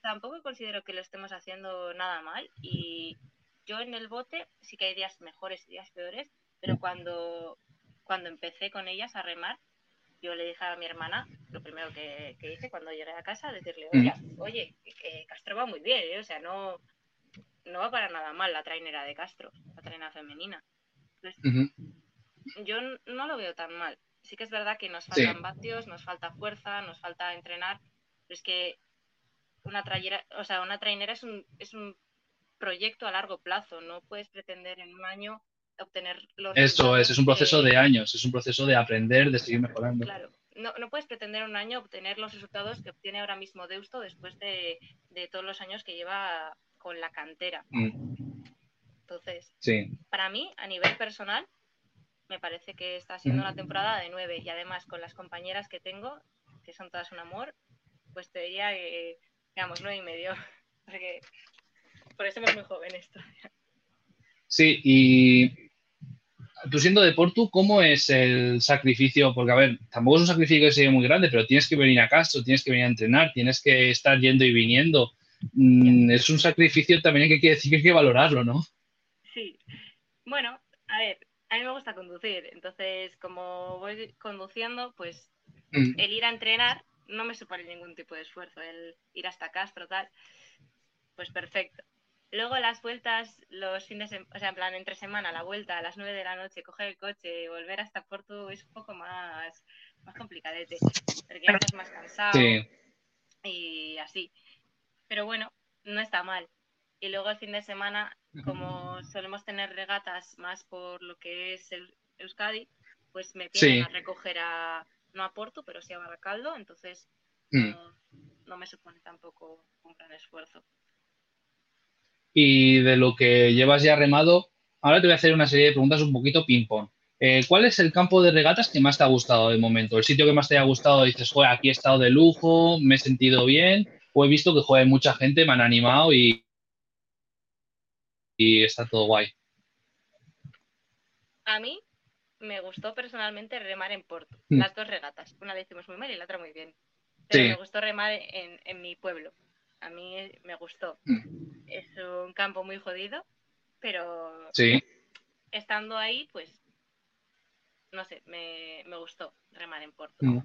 Tampoco considero que lo estemos haciendo nada mal y yo en el bote sí que hay días mejores y días peores, pero cuando, cuando empecé con ellas a remar, yo le dije a mi hermana, lo primero que, hice cuando llegué a casa, decirle, oye, oye, Castro va muy bien, ¿eh? o sea, no, no va para nada mal la trainera de Castro, la trainera femenina. Yo no lo veo tan mal. Sí que es verdad que nos faltan vatios, nos falta fuerza, nos falta entrenar, pero es que una trainera, o sea, una trainera es un, es un proyecto a largo plazo. No puedes pretender en un año obtener los Eso es, es un proceso de años, es un proceso de aprender, de seguir mejorando. Claro, no, no puedes pretender en un año obtener los resultados que obtiene ahora mismo Deusto después de, todos los años que lleva con la cantera. Mm. Entonces, sí. para mí, a nivel personal, me parece que está siendo una temporada de nueve y además con las compañeras que tengo, que son todas un amor, pues te diría que, digamos, nueve y medio. Porque por eso es muy joven esto. Sí, y tú siendo de Portu, ¿cómo es el sacrificio? Porque, a ver, tampoco es un sacrificio que sea muy grande, pero tienes que venir a Castro, tienes que venir a entrenar, tienes que estar yendo y viniendo. Mm, es un sacrificio también que quiere decir que hay que valorarlo, ¿no? Sí. Bueno, a ver, a mí me gusta conducir, entonces como voy conduciendo, pues mm. el ir a entrenar no me supone ningún tipo de esfuerzo, el ir hasta Castro, tal, pues perfecto. Luego las vueltas, los fines, de, o sea, en plan, entre semana, la vuelta a las 9 de la noche, coger el coche, volver hasta Porto es un poco más, más complicadete, porque ya estás más cansado y así. Pero bueno, no está mal. Y luego el fin de semana, como solemos tener regatas más por lo que es el Euskadi, pues me piden a recoger a, no a Porto, pero sí a Baracaldo, entonces mm. no me supone tampoco un gran esfuerzo y de lo que llevas ya remado, ahora te voy a hacer una serie de preguntas un poquito ping-pong. Eh, ¿Cuál es el campo de regatas que más te ha gustado de momento? ¿El sitio que más te ha gustado? Dices, joder, aquí he estado de lujo, me he sentido bien, o he visto que, joder, mucha gente me han animado y, y está todo guay. A mí me gustó personalmente remar en Porto, mm. las dos regatas. Una la hicimos muy mal y la otra muy bien. Pero me gustó remar en mi pueblo a mí me gustó. Mm. Es un campo muy jodido, pero estando ahí, pues, no sé, me, gustó remar en Porto. Mm.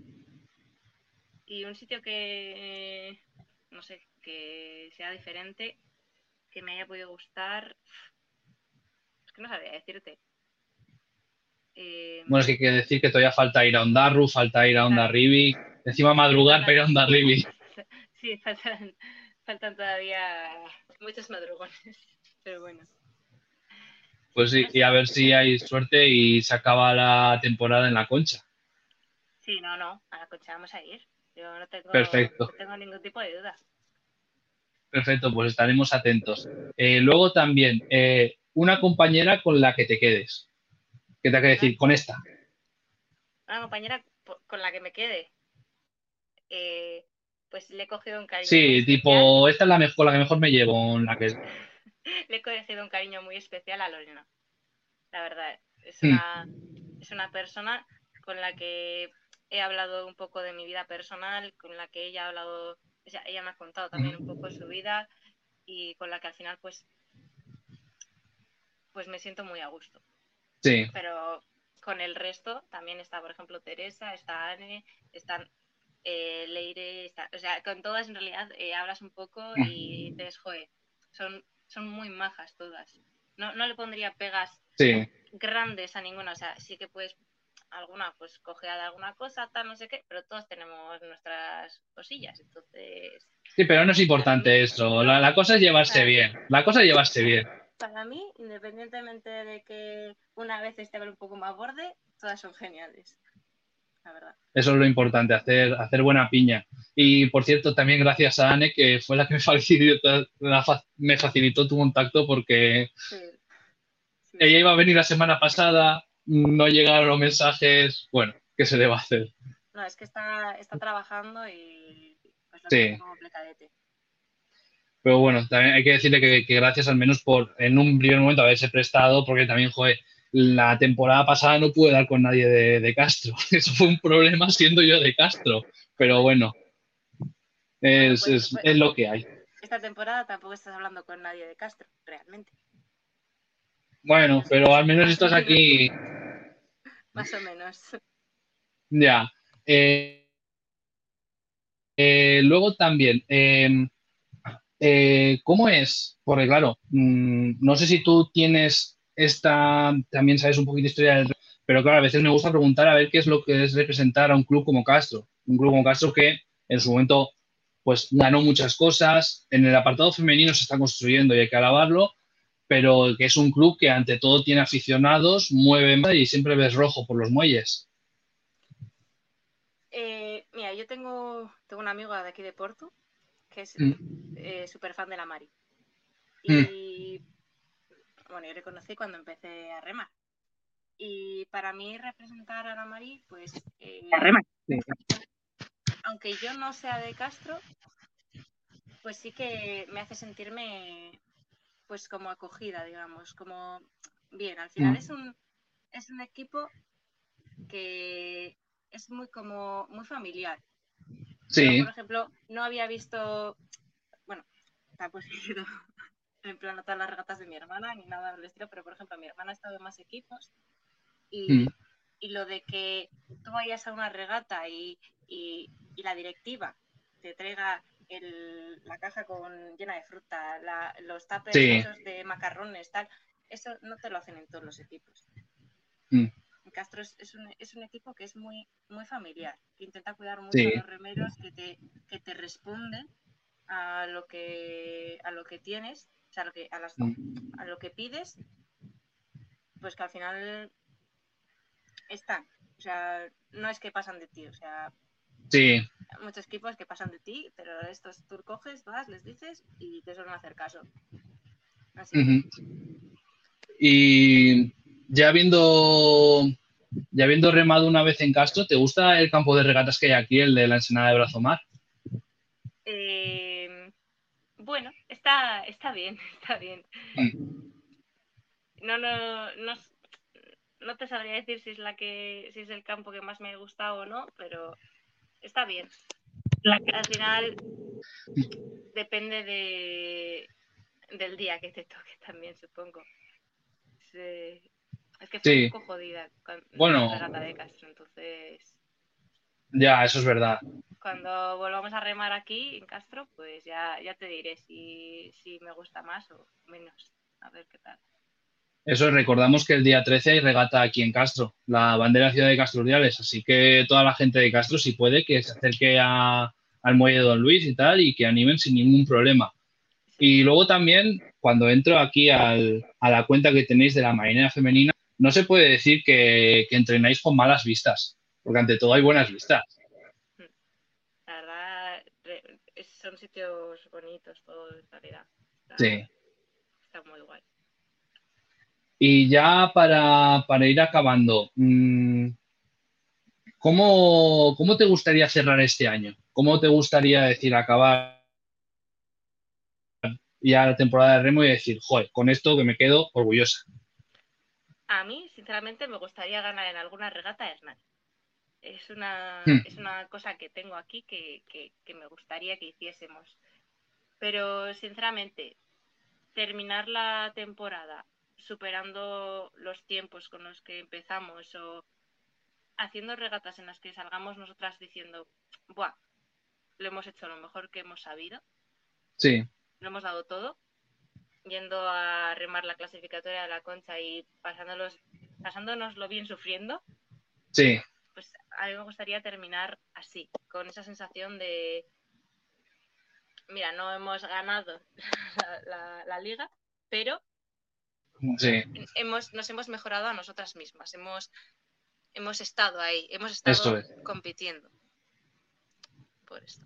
Y un sitio que, no sé, que sea diferente, que me haya podido gustar, Es que no sabía decirte. Eh, Bueno, es que hay que decir que todavía falta ir a Ondarru, falta ir a Ondarribi, encima madrugar para ir a Ondarribi. Sí, faltan, faltan todavía muchos madrugones. Pero bueno. Pues sí, y a ver si hay suerte y se acaba la temporada en la concha. Sí, no, no. A la coche vamos a ir. Yo no tengo, Perfecto. no tengo ningún tipo de duda. Perfecto, pues estaremos atentos. Eh, luego también, eh, una compañera con la que te quedes. ¿Qué te hay que decir? Con esta. Una compañera con la que me quede. eh, pues le he cogido un cariño. Sí, especial. tipo, esta es la mejor, la que mejor me llevo, la que Le he cogido un cariño muy especial a Lorena. La verdad, es Mm. una, es una persona con la que he hablado un poco de mi vida personal, con la que ella ha hablado, o sea, ella me ha contado también un poco su vida y con la que al final pues pues me siento muy a gusto. sí, Pero con el resto también está, por ejemplo, Teresa, está Anne, están eh, Leire, está- o sea, con todas en realidad eh, hablas un poco y dices, joder, son, son muy majas todas. No, no le pondría pegas sí. grandes a ninguna, o sea, sí que puedes alguna pues coger de alguna cosa, tal, no sé qué, pero todos tenemos nuestras cosillas, entonces Sí, pero no es importante eso. La, la cosa es llevarse bien. La cosa es llevarse bien. para mí, independientemente de que una vez esté un poco más borde, todas son geniales, la verdad. Eso es lo importante, hacer, hacer buena piña. Y por cierto, también gracias a Anne, que fue la que me facilitó, me facilitó tu contacto porque Sí. Sí. ella iba a venir la semana pasada, no llegaron los mensajes. Bueno, ¿qué se le va a hacer? No, es que está, está trabajando y pues lo Sí. como complicadete. Pero bueno, también hay que decirle que, que gracias al menos por en un primer momento haberse prestado, porque también, joder, la temporada pasada no pude dar con nadie de, de Castro. Eso fue un problema siendo yo de Castro. Pero bueno, es, Pues, es- pues- es lo que hay. Esta temporada tampoco estás hablando con nadie de Castro, realmente. Bueno, pero al menos estás aquí. Más o menos. Ya. Eh, eh, luego también, eh, eh, ¿cómo es? Porque claro, mm, no sé si tú tienes esta, también sabes un poquito de historia del pero claro, a veces me gusta preguntar a ver qué es lo que es representar a un club como Castro. Un club como Castro que en su momento pues ganó muchas cosas, en el apartado femenino se está construyendo y hay que alabarlo, pero que es un club que ante todo tiene aficionados, mueve más y siempre ves rojo por los muelles. Eh, mira, yo tengo, tengo un amigo de aquí de Porto que es Mm. eh, súper fan de la Mari. Mm. Y bueno, yo le conocí cuando empecé a remar. Y para mí representar a la Mari, pues eh, aunque yo no sea de Castro, pues sí que me hace sentirme pues como acogida, digamos, como bien. Al final Mm. es un es un equipo que es muy como muy familiar. Sí. Yo, por ejemplo, no había visto, bueno, tampoco he ido en plan a todas las regatas de mi hermana ni nada del estilo, pero por ejemplo, mi hermana ha estado en más equipos y, Mm. y lo de que tú vayas a una regata y, y- y la directiva te traiga el- la caja con llena de fruta, la- los tapes Sí. de macarrones, tal, eso no te lo hacen en todos los equipos. Mm. Castro es, es un, es un equipo que es muy, muy familiar, que intenta cuidar mucho Sí. a los remeros, que te, que te responden a lo que, a lo que tienes, o sea, a lo que, a, las, Mm. a lo que pides, pues que al final están. O sea, no es que pasan de ti, o sea, Sí, muchos equipos que pasan de ti, pero estos tú coges, vas, les dices y te suelen hacer caso. Así Ujú. Y ya habiendo, ya habiendo remado una vez en Castro, ¿te gusta el campo de regatas que hay aquí, el de la Ensenada de Brazomar? eh, bueno, está, está bien, está bien. No, no, no, no te sabría decir si es la que, si es el campo que más me ha gustado o no, pero está bien. Al final depende de, del día que te toque también, supongo. Sí. Es que fue Sí. un poco jodida con Bueno. la regata de Castro, entonces Ya, eso es verdad. cuando volvamos a remar aquí en Castro, pues ya, ya te diré si, si me gusta más o menos. A ver qué tal. Eso recordamos que el día 13 hay regata aquí en Castro, la bandera ciudad de Castro Urdiales, así que toda la gente de Castro, si puede, que se acerque a, al muelle de Don Luis y tal, y que animen sin ningún problema. Y luego también, cuando entro aquí al, a la cuenta que tenéis de la marinera femenina, no se puede decir que, que entrenáis con malas vistas, porque ante todo hay buenas vistas. La verdad, son sitios bonitos todos, en realidad. sí. Está muy guay. Y ya para, para ir acabando, mm, ¿cómo, ¿cómo, te gustaría cerrar este año? ¿Cómo te gustaría decir acabar ya la temporada de remo y decir, joder, con esto que me quedo orgullosa? A mí, sinceramente, me gustaría ganar en alguna regata Hernán. Es una, Hmm. es una cosa que tengo aquí que, que, que me gustaría que hiciésemos. Pero, sinceramente, terminar la temporada superando los tiempos con los que empezamos o haciendo regatas en las que salgamos nosotras diciendo, Buah, lo hemos hecho lo mejor que hemos sabido, Sí, lo hemos dado todo, yendo a remar la clasificatoria de la concha y pasándolos, pasándonoslo bien sufriendo, sí, pues a mí me gustaría terminar así, con esa sensación de, mira, no hemos ganado la, la- la liga, pero sí. hemos, nos hemos mejorado a nosotras mismas, hemos, hemos estado ahí, hemos estado es. compitiendo. Por esto.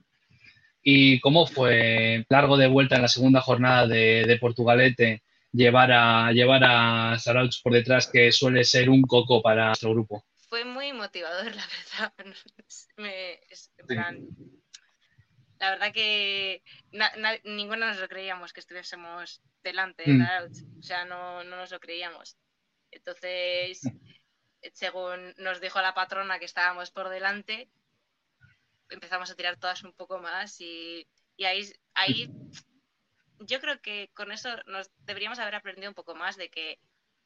¿Y cómo fue largo de vuelta en la segunda jornada de, de Portugalete llevar a, llevar a Sarauch por detrás, que suele ser un coco para nuestro grupo? Fue muy motivador, la verdad. Me- es- en plan, la verdad que na- na- ninguno nos lo creíamos que estuviésemos delante de Mm. O sea, no, no nos lo creíamos. Entonces, según nos dijo la patrona que estábamos por delante, empezamos a tirar todas un poco más y, y ahí, ahí yo creo que con eso nos deberíamos haber aprendido un poco más de que,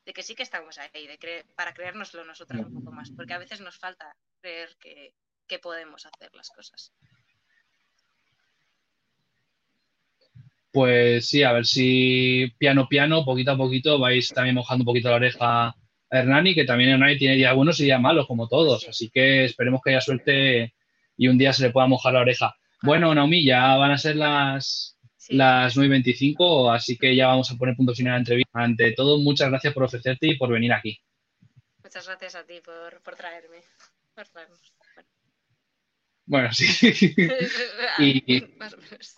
de que sí que estamos ahí, de cre- para creérnoslo nosotras un poco más, porque a veces nos falta creer que, que podemos hacer las cosas. Pues sí, a ver si piano piano, poquito a poquito, vais también mojando un poquito la oreja a Hernani, que también Hernani tiene días buenos y días malos, como todos. Sí. Así que esperemos que haya suerte y un día se le pueda mojar la oreja. Bueno, Naomi, ya van a ser las, Sí. las 9.25, así que ya vamos a poner punto final a la entrevista. Ante todo, muchas gracias por ofrecerte y por venir aquí. Muchas gracias a ti por, por traerme. Por traernos. Bueno, sí. Y- Más o menos.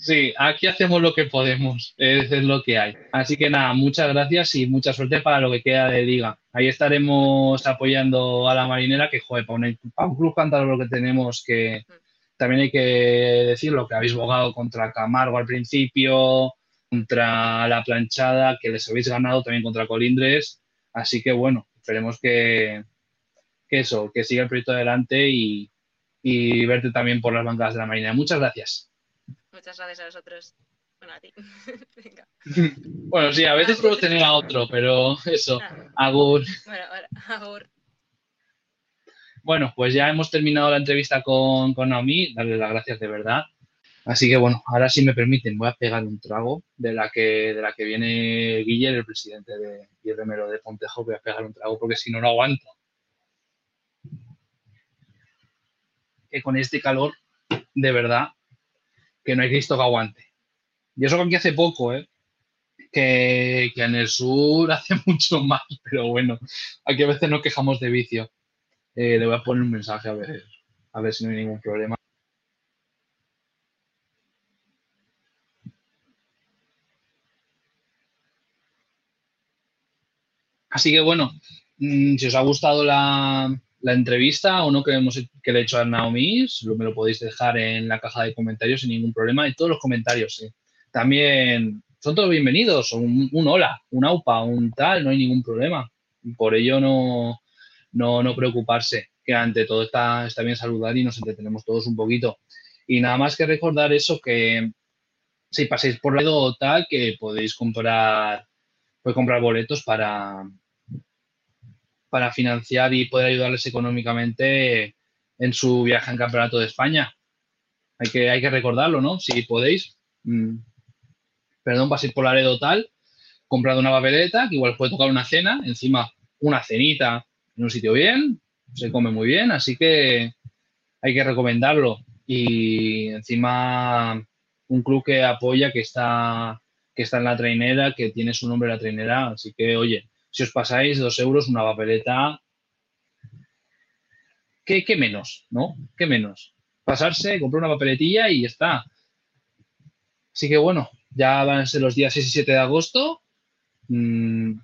Sí, aquí hacemos lo que podemos, es, lo que hay. Así que nada, muchas gracias y mucha suerte para lo que queda de liga. Ahí estaremos apoyando a la marinera, que joder, para un, para un club cantado lo que tenemos, que también hay que decirlo, que habéis bogado contra Camargo al principio, contra la planchada, que les habéis ganado también contra Colindres. Así que bueno, esperemos que, eso, que siga el proyecto adelante y, y verte también por las bancas de la marinera. Muchas gracias. Muchas gracias a vosotros. Bueno, a ti. Venga. Bueno, sí, a veces puedo tener a otro, pero eso, Ah, Agur. Bueno, ahora, ahora. Bueno, pues ya hemos terminado la entrevista con, con Naomi, darle las gracias de verdad. Así que bueno, ahora si me permiten, voy a pegar un trago de la que, de la que viene Guiller, el presidente de, remero de Pontejo, voy a pegar un trago porque si no, no aguanto. Que con este calor, de verdad, que no hay Cristo que aguante. Y eso que hace poco, ¿eh? Que, que en el sur hace mucho más, pero bueno, aquí a veces nos quejamos de vicio. Eh, le voy a poner un mensaje a ver, a ver si no hay ningún problema. Así que bueno, mm, si os ha gustado la, la entrevista o no que, hemos, que le he hecho a Naomi, me lo podéis dejar en la caja de comentarios sin ningún problema. Y todos los comentarios, eh. también son todos bienvenidos. Un, un hola, un aupa, un tal, no hay ningún problema. Por ello no, no, no preocuparse, que ante todo está, está bien saludar y nos entretenemos todos un poquito. Y nada más que recordar eso, que si pasáis por la o tal, que podéis comprar, comprar boletos para, para financiar y poder ayudarles económicamente en su viaje en Campeonato de España. Hay que, hay que recordarlo, ¿no? Si podéis, mm, perdón, paséis por Laredo tal, comprado una papeleta, que igual puede tocar una cena, encima una cenita en un sitio bien, se come muy bien, así que hay que recomendarlo. Y encima un club que apoya, que está, que está en la trainera, que tiene su nombre la trainera, así que oye, si os pasáis dos euros, una papeleta, ¿qué, menos? ¿No? ¿Qué menos? Pasarse, comprar una papeletilla y ya está. Así que bueno, ya van a ser los días 6 y 7 de agosto. Mm,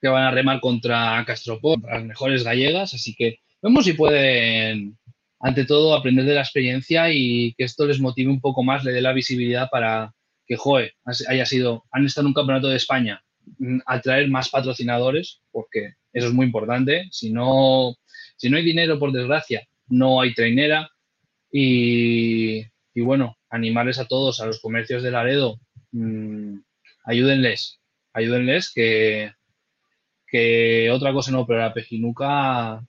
que van a remar contra Castropol, las mejores gallegas, así que vemos si pueden, ante todo, aprender de la experiencia y que esto les motive un poco más, le dé la visibilidad para que, joe, haya sido, han estado en un campeonato de España, atraer más patrocinadores, porque eso es muy importante. Si no, si no hay dinero, por desgracia, no hay trainera. Y, y bueno, animarles a todos, a los comercios de Laredo, mmm, ayúdenles, ayúdenles que, que otra cosa no, pero la pejinuca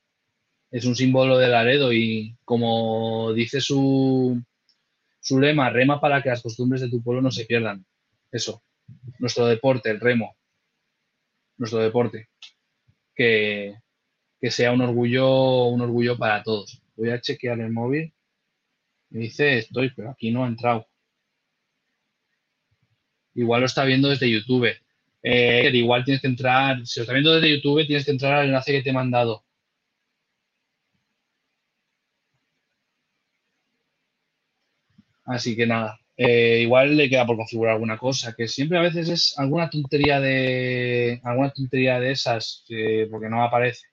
es un símbolo de Laredo y como dice su, su lema, rema para que las costumbres de tu pueblo no se pierdan. Eso, nuestro deporte, el remo, nuestro deporte, que, que sea un orgullo, un orgullo para todos. Voy a chequear el móvil. Me dice estoy, pero aquí no ha entrado. Igual lo está viendo desde YouTube. Eh, igual tienes que entrar, si lo estás viendo desde YouTube, tienes que entrar al enlace que te he mandado. Así que nada, eh, igual le queda por configurar alguna cosa, que siempre a veces es alguna tontería de alguna tontería de esas, porque no aparece.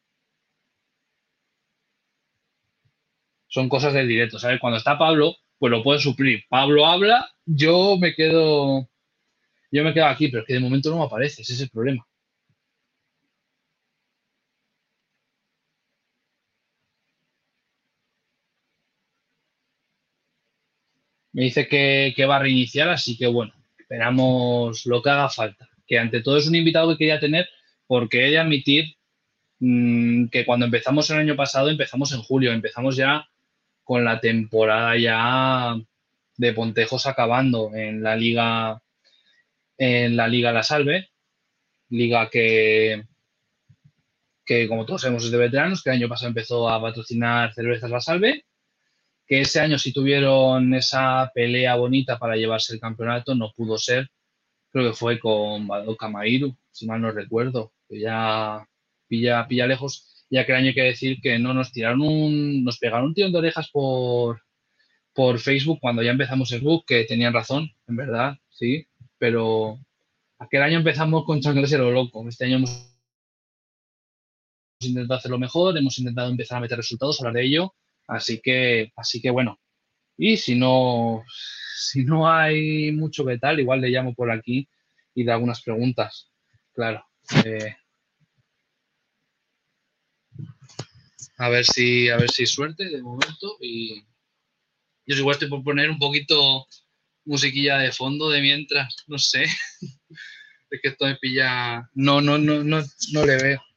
Son cosas del directo, ¿sabes? Cuando está Pablo, pues lo puedes suplir. Pablo habla, yo me quedo yo me quedo aquí, pero es que de momento no me aparece, ese es el problema. Me dice que, va a reiniciar, así que bueno, esperamos lo que haga falta. Que ante todo es un invitado que quería tener porque he de admitir mmm, que cuando empezamos el año pasado, empezamos en julio, empezamos ya con la temporada ya de Pontejos acabando en la liga en la Liga La Salve, liga que, que como todos sabemos es de veteranos, que el año pasado empezó a patrocinar Cervezas La Salve, que ese año sí tuvieron esa pelea bonita para llevarse el campeonato, no pudo ser, creo que fue con Badoka Mairu, si mal no recuerdo, que ya pilla, pilla lejos, ya que el año hay que decir que no nos tiraron un, nos pegaron un tirón de orejas por, por Facebook cuando ya empezamos el book, que tenían razón, en verdad, sí, pero aquel año empezamos con lo loco. Este año hemos intentado hacerlo mejor, hemos intentado empezar a meter resultados, hablar de ello, así que, así que bueno. Y si no, si no hay mucho que tal, igual le llamo por aquí y de algunas preguntas. Claro. Eh, a ver si, a ver si suerte de momento. Y yo igual estoy por poner un poquito musiquilla de fondo de mientras, no sé. es que esto me pilla. No, no, no, no, no le veo.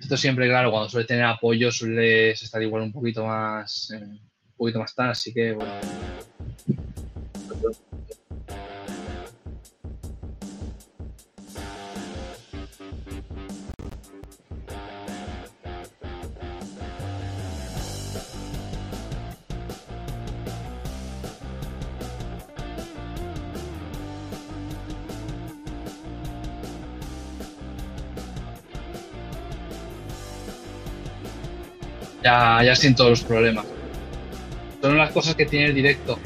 Esto siempre, claro, cuando suele tener apoyo suele estar igual un poquito más, eh, un poquito más tal, así que bueno. Ya, ya siento los problemas. Son las cosas que tiene el directo.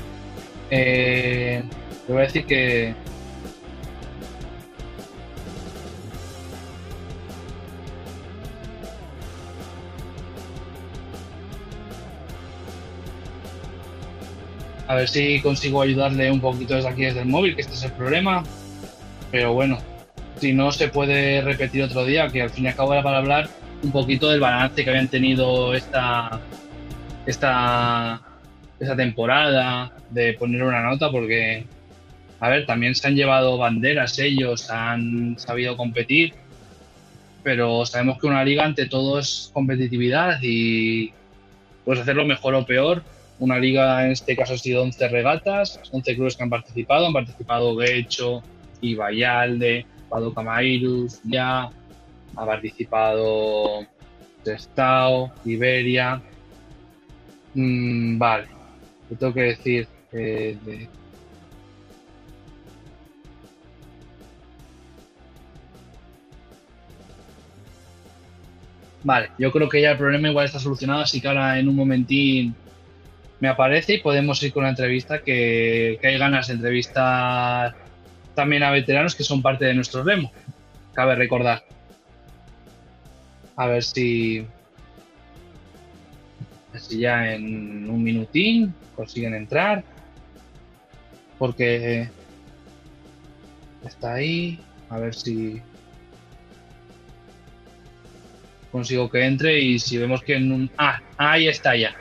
Eh, te voy a decir que A ver si consigo ayudarle un poquito desde aquí, desde el móvil, que este es el problema. Pero bueno, si no se puede repetir otro día, que al fin y al cabo era para hablar un poquito del balance que habían tenido esta, esta, esta temporada, de poner una nota, porque, a ver, también se han llevado banderas ellos, han sabido competir, pero sabemos que una liga ante todo es competitividad y puedes hacerlo mejor o peor. una liga, en este caso ha sido 11 regatas, 11 clubes que han participado, han participado Guecho, Ibayalde, Pado Camairus, ya, ha participado Testao, Iberia. Mm, vale, ¿qué tengo que decir? Eh, Vale, yo creo que ya el problema igual está solucionado, así que ahora en un momentín me aparece y podemos ir con la entrevista, que, hay ganas de entrevistar también a veteranos que son parte de nuestro remo. Cabe recordar. A ver si, a ver si ya en un minutín consiguen entrar. Porque está ahí. A ver si consigo que entre y si vemos que en un... Ah, ahí está ya.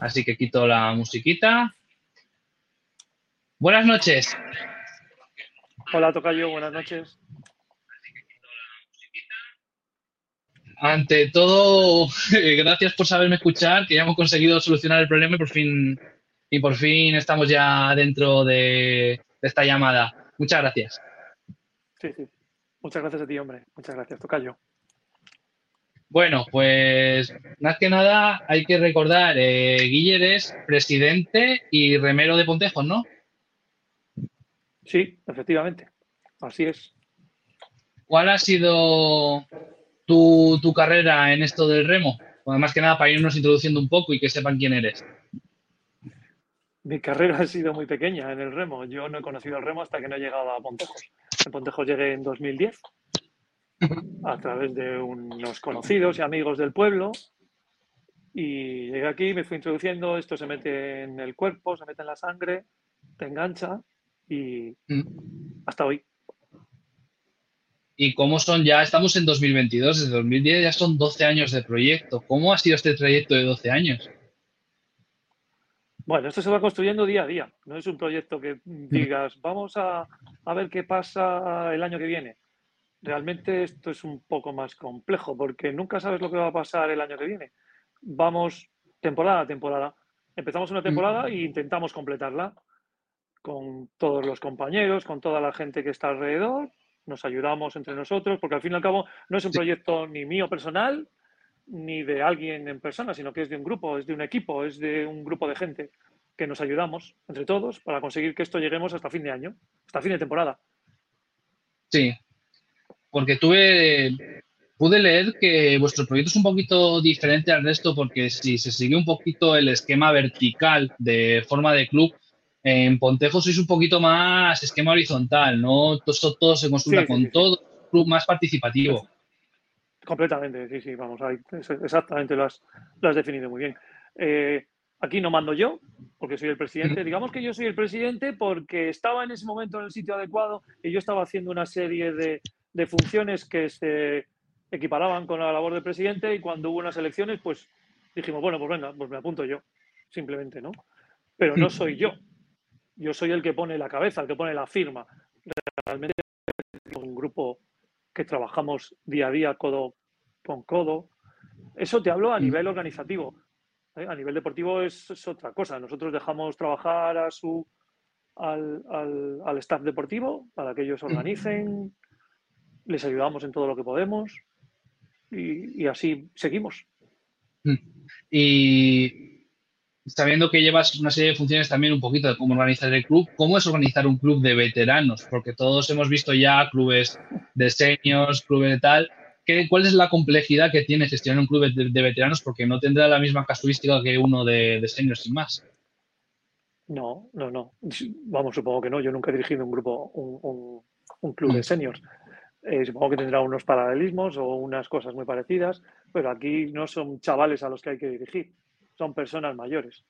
Así que quito la musiquita. Buenas noches. Hola, Tocayo, buenas noches. Ante todo, gracias por saberme escuchar, que ya hemos conseguido solucionar el problema y por fin, y por fin estamos ya dentro de, de esta llamada. Muchas gracias. Sí, sí. Muchas gracias a ti, hombre. Muchas gracias, Tocayo. Bueno, pues más que nada hay que recordar, eh, Guiller es presidente y remero de Pontejos, ¿no? Sí, efectivamente, así es. ¿Cuál ha sido tu, carrera en esto del remo? Bueno, más que nada para irnos introduciendo un poco y que sepan quién eres. Mi carrera ha sido muy pequeña en el remo. Yo no he conocido el remo hasta que no he llegado a Pontejos. En Pontejos llegué en 2010 a través de unos conocidos y amigos del pueblo. Y llegué aquí, me fui introduciendo, esto se mete en el cuerpo, se mete en la sangre, te engancha y mm. hasta hoy. ¿Y cómo son ya? Estamos en 2022, desde 2010 ya son 12 años de proyecto. ¿Cómo ha sido este trayecto de 12 años? Bueno, esto se va construyendo día a día. No es un proyecto que digas, vamos a, a ver qué pasa el año que viene realmente esto es un poco más complejo porque nunca sabes lo que va a pasar el año que viene. Vamos temporada a temporada. Empezamos una temporada e intentamos completarla con todos los compañeros, con toda la gente que está alrededor. Nos ayudamos entre nosotros porque al fin y al cabo no es un proyecto ni mío personal ni de alguien en persona, sino que es de un grupo, es de un equipo, es de un grupo de gente que nos ayudamos entre todos para conseguir que esto lleguemos hasta fin de año, hasta fin de temporada. Sí, porque tuve, pude leer que vuestro proyecto es un poquito diferente al resto porque si se sigue un poquito el esquema vertical de forma de club, en Pontejo sois un poquito más esquema horizontal, ¿no? Todo, todo se consulta con todo, club más participativo. Completamente, sí, sí, vamos, ahí, exactamente lo has, lo has, definido muy bien. Eh, aquí no mando yo, porque soy el presidente. Digamos que yo soy el presidente porque estaba en ese momento en el sitio adecuado y yo estaba haciendo una serie de, de funciones que se equiparaban con la labor del presidente y cuando hubo unas elecciones, pues dijimos, bueno, pues venga, pues me apunto yo, simplemente, ¿no? Pero no soy yo. Yo soy el que pone la cabeza, el que pone la firma. Realmente es un grupo que trabajamos día a día, codo con codo. Eso te hablo a mm. nivel organizativo. ¿eh? A nivel deportivo es, otra cosa. Nosotros dejamos trabajar a su, al, al, al staff deportivo para que ellos organicen, les ayudamos en todo lo que podemos y, así seguimos. Mm. Y sabiendo que llevas una serie de funciones también un poquito de cómo organizar el club, ¿cómo es organizar un club de veteranos? Porque todos hemos visto ya clubes de seniors, clubes de tal. ¿Qué, ¿Cuál es la complejidad que tiene gestionar un club de, veteranos? Porque no tendrá la misma casuística que uno de, de seniors sin más. No, no, no. Vamos, supongo que no. Yo nunca he dirigido un grupo, un, un club de mm. seniors. Eh, supongo que tendrá unos paralelismos o unas cosas muy parecidas, pero aquí no son chavales a los que hay que dirigir, son personas mayores.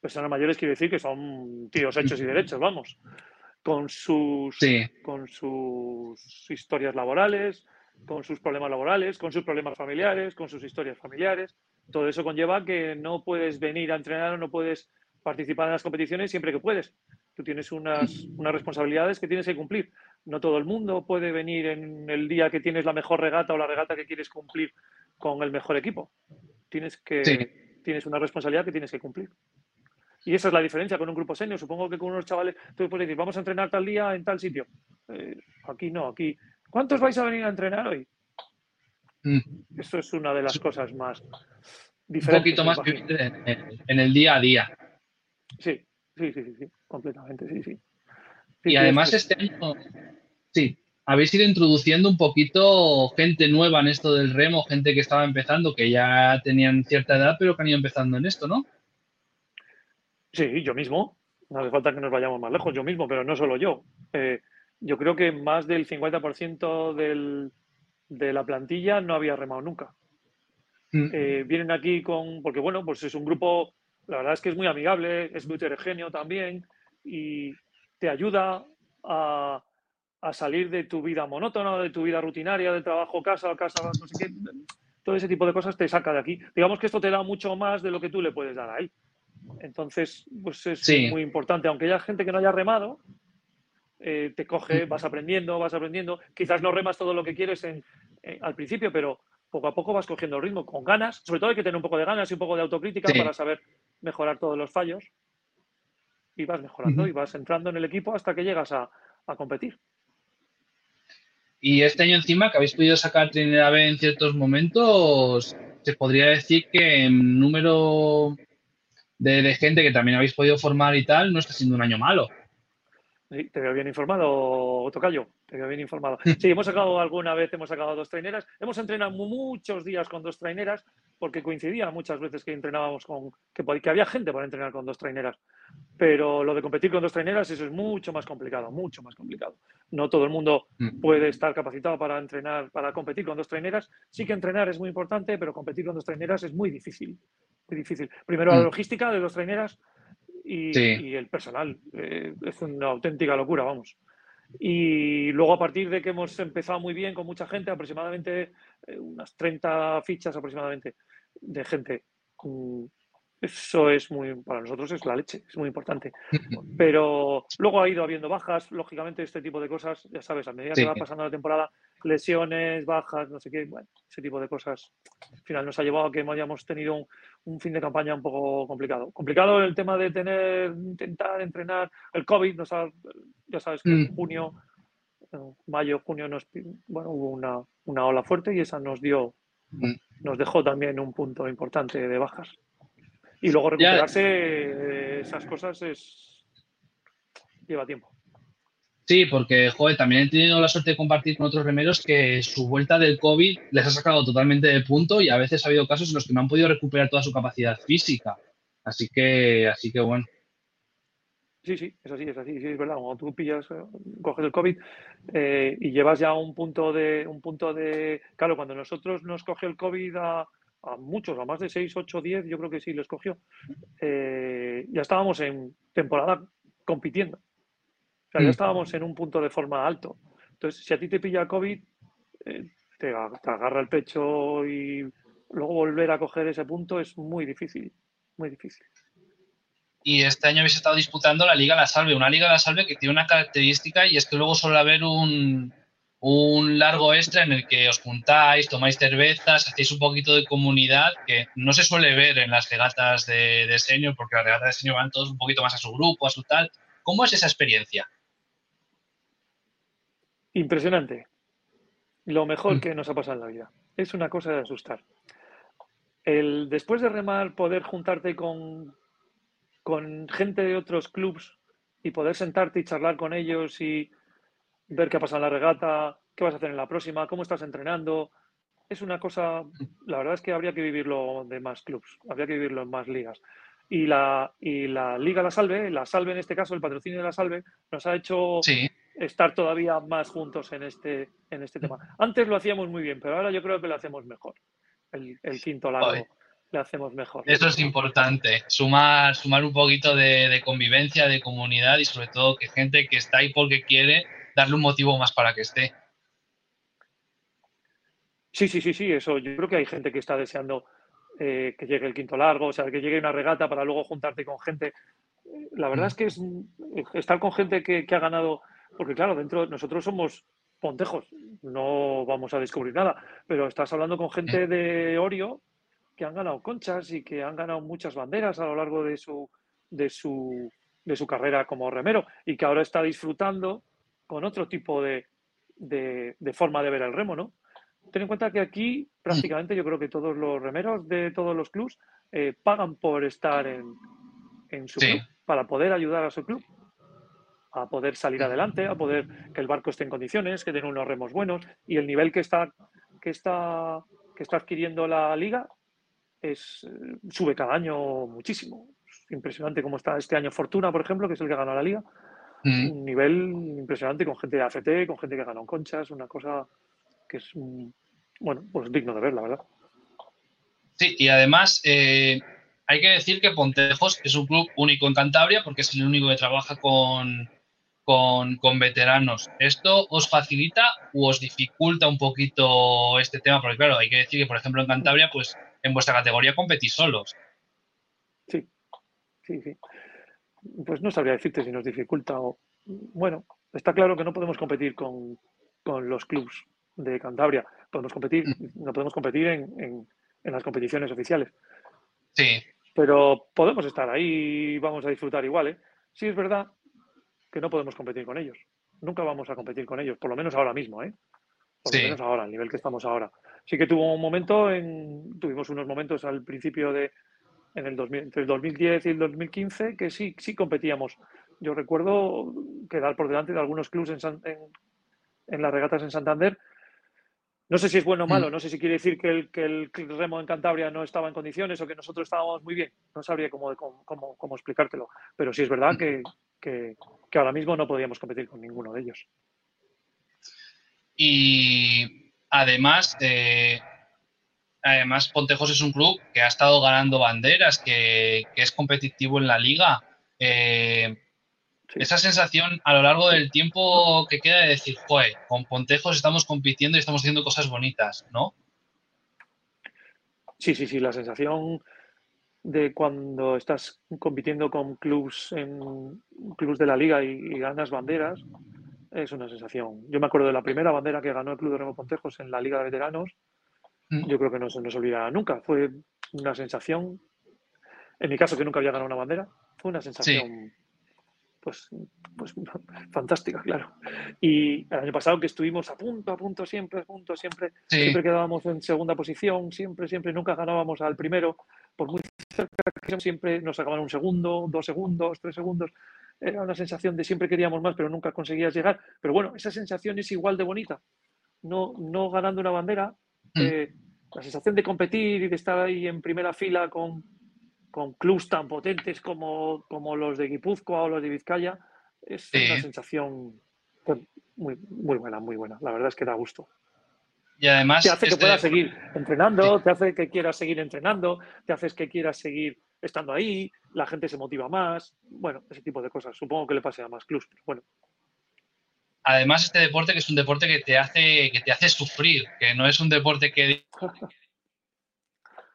Personas mayores quiere decir que son tíos hechos y derechos, vamos, con sus, con sus historias laborales, con sus problemas laborales, con sus problemas familiares, con sus historias familiares. Todo eso conlleva que no puedes venir a entrenar o no puedes participar en las competiciones siempre que puedes. Tú tienes unas, unas responsabilidades que tienes que cumplir. No todo el mundo puede venir en el día que tienes la mejor regata o la regata que quieres cumplir con el mejor equipo. Tienes que tienes una responsabilidad que tienes que cumplir. Y esa es la diferencia con un grupo senior. Supongo que con unos chavales, tú puedes decir, vamos a entrenar tal día en tal sitio. Eh, aquí no, aquí. ¿Cuántos vais a venir a entrenar hoy? Mm. Eso es una de las cosas más diferentes. Un poquito más en, el día a día. Sí, sí, sí, sí, completamente, sí, sí. y además este año, sí, habéis ido introduciendo un poquito gente nueva en esto del remo, gente que estaba empezando, que ya tenían cierta edad, pero que han ido empezando en esto, ¿no? Sí, yo mismo. No hace falta que nos vayamos más lejos, yo mismo, pero no solo yo. Eh, yo creo que más del 50% del, de la plantilla no había remado nunca. Mm. Eh, vienen aquí con, porque bueno, pues es un grupo, la verdad es que es muy amigable, es muy heterogéneo también y te ayuda a, a salir de tu vida monótona, de tu vida rutinaria, de trabajo, casa, casa, no sé qué. Todo ese tipo de cosas te saca de aquí. Digamos que esto te da mucho más de lo que tú le puedes dar a él. Entonces, pues es muy importante. Aunque haya gente que no haya remado, eh, te coge, vas aprendiendo, vas aprendiendo. Quizás no remas todo lo que quieres en, al principio, pero poco a poco vas cogiendo el ritmo con ganas. Sobre todo hay que tener un poco de ganas y un poco de autocrítica para saber mejorar todos los fallos. Y vas mejorando y vas entrando en el equipo hasta que llegas a competir. Y este año encima que habéis podido sacar Trinidad B en ciertos momentos, se podría decir que en número de, gente que también habéis podido formar y tal, no está siendo un año malo. Sí, te veo bien informado, Tocayo, te veo bien informado. Sí, hemos sacado alguna vez, hemos sacado dos traineras, hemos entrenado muchos días con dos traineras, porque coincidía muchas veces que entrenábamos con, que, que había gente para entrenar con dos traineras. Pero lo de competir con dos traineras, eso es mucho más complicado, mucho más complicado. No todo el mundo mm. puede estar capacitado para entrenar, para competir con dos traineras. Sí que entrenar es muy importante, pero competir con dos traineras es muy difícil. Muy difícil. Primero la mm. logística de dos traineras y, el personal. Eh, es una auténtica locura, vamos. Y luego a partir de que hemos empezado muy bien con mucha gente, aproximadamente eh, unas 30 fichas aproximadamente de gente mm, eso es muy, para nosotros es la leche, es muy importante. Pero luego ha ido habiendo bajas, lógicamente este tipo de cosas, ya sabes, a medida que va pasando la temporada, lesiones, bajas, no sé qué, bueno, ese tipo de cosas, al final nos ha llevado a que hayamos tenido un, fin de campaña un poco complicado. Complicado el tema de tener, intentar entrenar, el COVID, nos ya sabes que en mm. junio, mayo, junio, nos, bueno, hubo una, una ola fuerte y esa nos dio, mm. nos dejó también un punto importante de bajas. Y luego recuperarse esas cosas es lleva tiempo. Sí, porque, joder, también he tenido la suerte de compartir con otros remeros que su vuelta del COVID les ha sacado totalmente de punto y a veces ha habido casos en los que no han podido recuperar toda su capacidad física. Así que, así que bueno. Sí, sí, es así, es así, sí, es verdad. Cuando tú pillas, eh, coges el COVID eh, y llevas ya un punto de, un punto de, claro, cuando nosotros nos coge el COVID a, a muchos, a más de 6, 8, 10, yo creo que sí lo escogió. Eh, ya estábamos en temporada compitiendo. O sea, ya mm. estábamos en un punto de forma alto. Entonces, si a ti te pilla COVID, eh, te, agarra el pecho y luego volver a coger ese punto es muy difícil, muy difícil. Y este año habéis estado disputando la Liga La Salve, una Liga La Salve que tiene una característica y es que luego suele haber un, un largo extra en el que os juntáis, tomáis cervezas, hacéis un poquito de comunidad que no se suele ver en las regatas de, de senior, porque las regatas de senior van todos un poquito más a su grupo, a su tal. ¿Cómo es esa experiencia? Impresionante. Lo mejor mm. que nos ha pasado en la vida. Es una cosa de asustar. El, después de remar, poder juntarte con, con gente de otros clubs y poder sentarte y charlar con ellos y ver qué ha pasado en la regata, qué vas a hacer en la próxima, cómo estás entrenando. Es una cosa, la verdad es que habría que vivirlo de más clubs, habría que vivirlo en más ligas. Y la, y la Liga La Salve, la Salve en este caso, el patrocinio de La Salve, nos ha hecho estar todavía más juntos en este, en este tema. Antes lo hacíamos muy bien, pero ahora yo creo que lo hacemos mejor. El, quinto largo le hacemos mejor. Eso es importante, sumar, sumar un poquito de, de convivencia, de comunidad y sobre todo que gente que está ahí porque quiere darle un motivo más para que esté. Sí, sí, sí, sí, eso. Yo creo que hay gente que está deseando eh, que llegue el quinto largo, o sea, que llegue una regata para luego juntarte con gente. La verdad es que es estar con gente que, ha ganado, porque claro, dentro nosotros somos pontejos, no vamos a descubrir nada, pero estás hablando con gente de Orio que han ganado conchas y que han ganado muchas banderas a lo largo de su, de su, de su carrera como remero y que ahora está disfrutando con otro tipo de, de, forma de ver el remo, ¿no? Ten en cuenta que aquí prácticamente yo creo que todos los remeros de todos los clubs eh, pagan por estar en, en su club, para poder ayudar a su club a poder salir adelante, a poder que el barco esté en condiciones, que tenga unos remos buenos y el nivel que está que está que está adquiriendo la liga es eh, sube cada año muchísimo. Es impresionante cómo está este año Fortuna, por ejemplo, que es el que gana la liga. Mm. Un nivel impresionante con gente de ACT, con gente que ganado conchas, una cosa que es mm, bueno, pues digno de ver, la verdad. Sí, y además eh, hay que decir que Pontejos es un club único en Cantabria porque es el único que trabaja con, con, veteranos. ¿Esto os facilita o os dificulta un poquito este tema? Porque claro, hay que decir que, por ejemplo, en Cantabria, pues en vuestra categoría competís solos. Sí, sí, sí. Pues no sabría decirte si nos dificulta o... Bueno, está claro que no podemos competir con, los clubs de Cantabria. Podemos competir, mm. no podemos competir en, en las competiciones oficiales. Sí. Pero podemos estar ahí y vamos a disfrutar igual, ¿eh? Sí es verdad que no podemos competir con ellos. Nunca vamos a competir con ellos, por lo menos ahora mismo, ¿eh? Por lo menos ahora, al nivel que estamos ahora. Sí que tuvo un momento, en, tuvimos unos momentos al principio de, en el entre el 2010 y el 2015, que sí, sí competíamos. Yo recuerdo quedar por delante de algunos clubes en, en, las regatas en Santander. No sé si es bueno o malo, mm. no sé si quiere decir que el, que el remo en Cantabria no estaba en condiciones o que nosotros estábamos muy bien. No sabría cómo, cómo, cómo explicártelo. Pero sí es verdad que, que, ahora mismo no podíamos competir con ninguno de ellos. Y además, eh, además Pontejos es un club que ha estado ganando banderas, que, es competitivo en la liga. Eh, esa sensación a lo largo del tiempo que queda de decir, joder, con Pontejos estamos compitiendo y estamos haciendo cosas bonitas, ¿no? Sí, sí, sí, la sensación de cuando estás compitiendo con clubs en clubs de la liga y, ganas banderas es una sensación. Yo me acuerdo de la primera bandera que ganó el Club de Remo Pontejos en la Liga de Veteranos. Mm. Yo creo que no se nos olvidará nunca. Fue una sensación, en mi caso que nunca había ganado una bandera, fue una sensación pues, pues fantástica, claro. Y el año pasado que estuvimos a punto, a punto, siempre, a punto, siempre, siempre quedábamos en segunda posición, siempre, siempre, nunca ganábamos al primero, por muy cerca que siempre nos sacaban un segundo, dos segundos, tres segundos. Era una sensación de siempre queríamos más, pero nunca conseguías llegar. Pero bueno, esa sensación es igual de bonita. No, no ganando una bandera. Eh, la sensación de competir y de estar ahí en primera fila con, con clubs tan potentes como, como los de Guipúzcoa o los de Vizcaya, es una sensación muy, muy buena, muy buena. La verdad es que da gusto. Y además. Te hace que puedas seguir entrenando, te hace que quieras seguir entrenando, te haces que quieras seguir estando ahí, la gente se motiva más. Bueno, ese tipo de cosas. Supongo que le pase a más clubs, pero bueno. Además, este deporte que es un deporte que te hace, que te hace sufrir, que no es un deporte que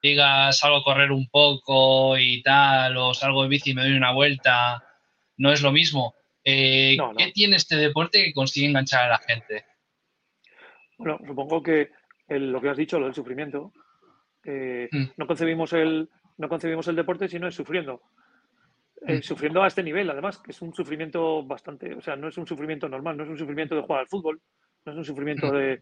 digas salgo a correr un poco y tal, o salgo de bici y me doy una vuelta, no es lo mismo. Eh, ¿Qué tiene este deporte que consigue enganchar a la gente? Bueno, supongo que lo que has dicho, lo del sufrimiento, eh, mm. no, concebimos el, no concebimos el deporte si no es sufriendo. Eh, mm. Sufriendo a este nivel, además, que es un sufrimiento bastante, o sea, no es un sufrimiento normal, no es un sufrimiento de jugar al fútbol, no es un sufrimiento mm. de...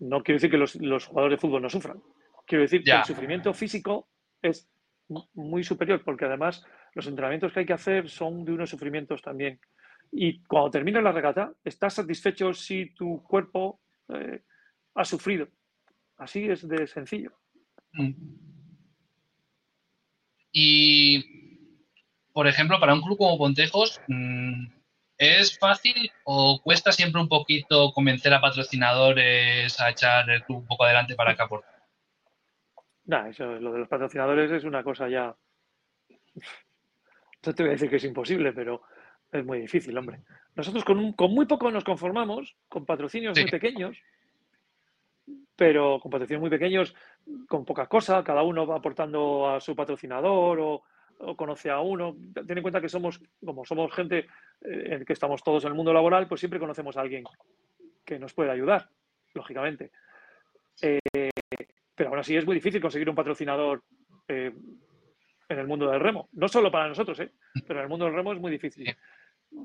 No quiero decir que los, los jugadores de fútbol no sufran, Quiero decir que el sufrimiento físico es muy superior, porque además los entrenamientos que hay que hacer son de unos sufrimientos también. Y cuando termina la regata, estás satisfecho si tu cuerpo eh, ha sufrido. Así es de sencillo. Mm. Y, por ejemplo, para un club como Pontejos, mm, ¿es fácil o cuesta siempre un poquito convencer a patrocinadores a echar el club un poco adelante para que aporte? Nah, eso, lo de los patrocinadores es una cosa ya. No te voy a decir que es imposible, pero es muy difícil, hombre. Nosotros con, con muy poco nos conformamos, con patrocinios muy pequeños, pero con patrocinios muy pequeños, con poca cosa, cada uno va aportando a su patrocinador o, conoce a uno. Ten en cuenta que somos, como somos gente eh, que estamos todos en el mundo laboral, pues siempre conocemos a alguien que nos puede ayudar, lógicamente. Eh, pero aún así es muy difícil conseguir un patrocinador eh, en el mundo del remo. No solo para nosotros, ¿eh? pero en el mundo del remo es muy difícil.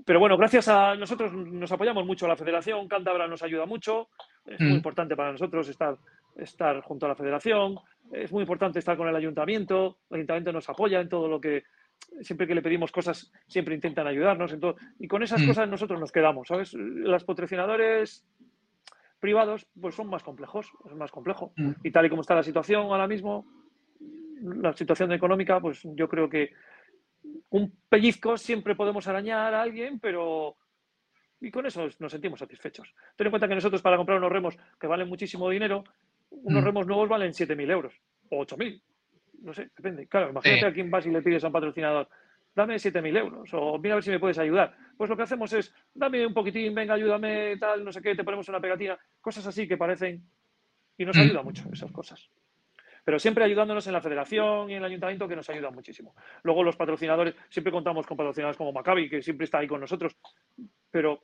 Pero bueno, gracias a nosotros nos apoyamos mucho a la federación, Cántabra nos ayuda mucho, es muy Mm. importante para nosotros estar, estar junto a la federación, es muy importante estar con el ayuntamiento, el ayuntamiento nos apoya en todo lo que, siempre que le pedimos cosas, siempre intentan ayudarnos en todo, y con esas Mm. cosas nosotros nos quedamos, ¿sabes? Los patrocinadores privados pues son más complejos, es más complejo. Mm. Y tal y como está la situación ahora mismo, la situación económica, pues yo creo que un pellizco siempre podemos arañar a alguien, pero y con eso nos sentimos satisfechos. Ten en cuenta que nosotros para comprar unos remos que valen muchísimo dinero, unos Mm. remos nuevos valen 7.000 euros o 8.000. No sé, depende. Claro, imagínate Sí. a quién vas y le pides a un patrocinador, dame 7.000 euros o mira a ver si me puedes ayudar. Pues lo que hacemos es, dame un poquitín, venga, ayúdame, tal, no sé qué, te ponemos una pegatina, cosas así que parecen y nos Mm. ayuda mucho esas cosas. Pero siempre ayudándonos en la federación y en el ayuntamiento que nos ayuda muchísimo. Luego los patrocinadores, siempre contamos con patrocinadores como Maccabi, que siempre está ahí con nosotros, pero,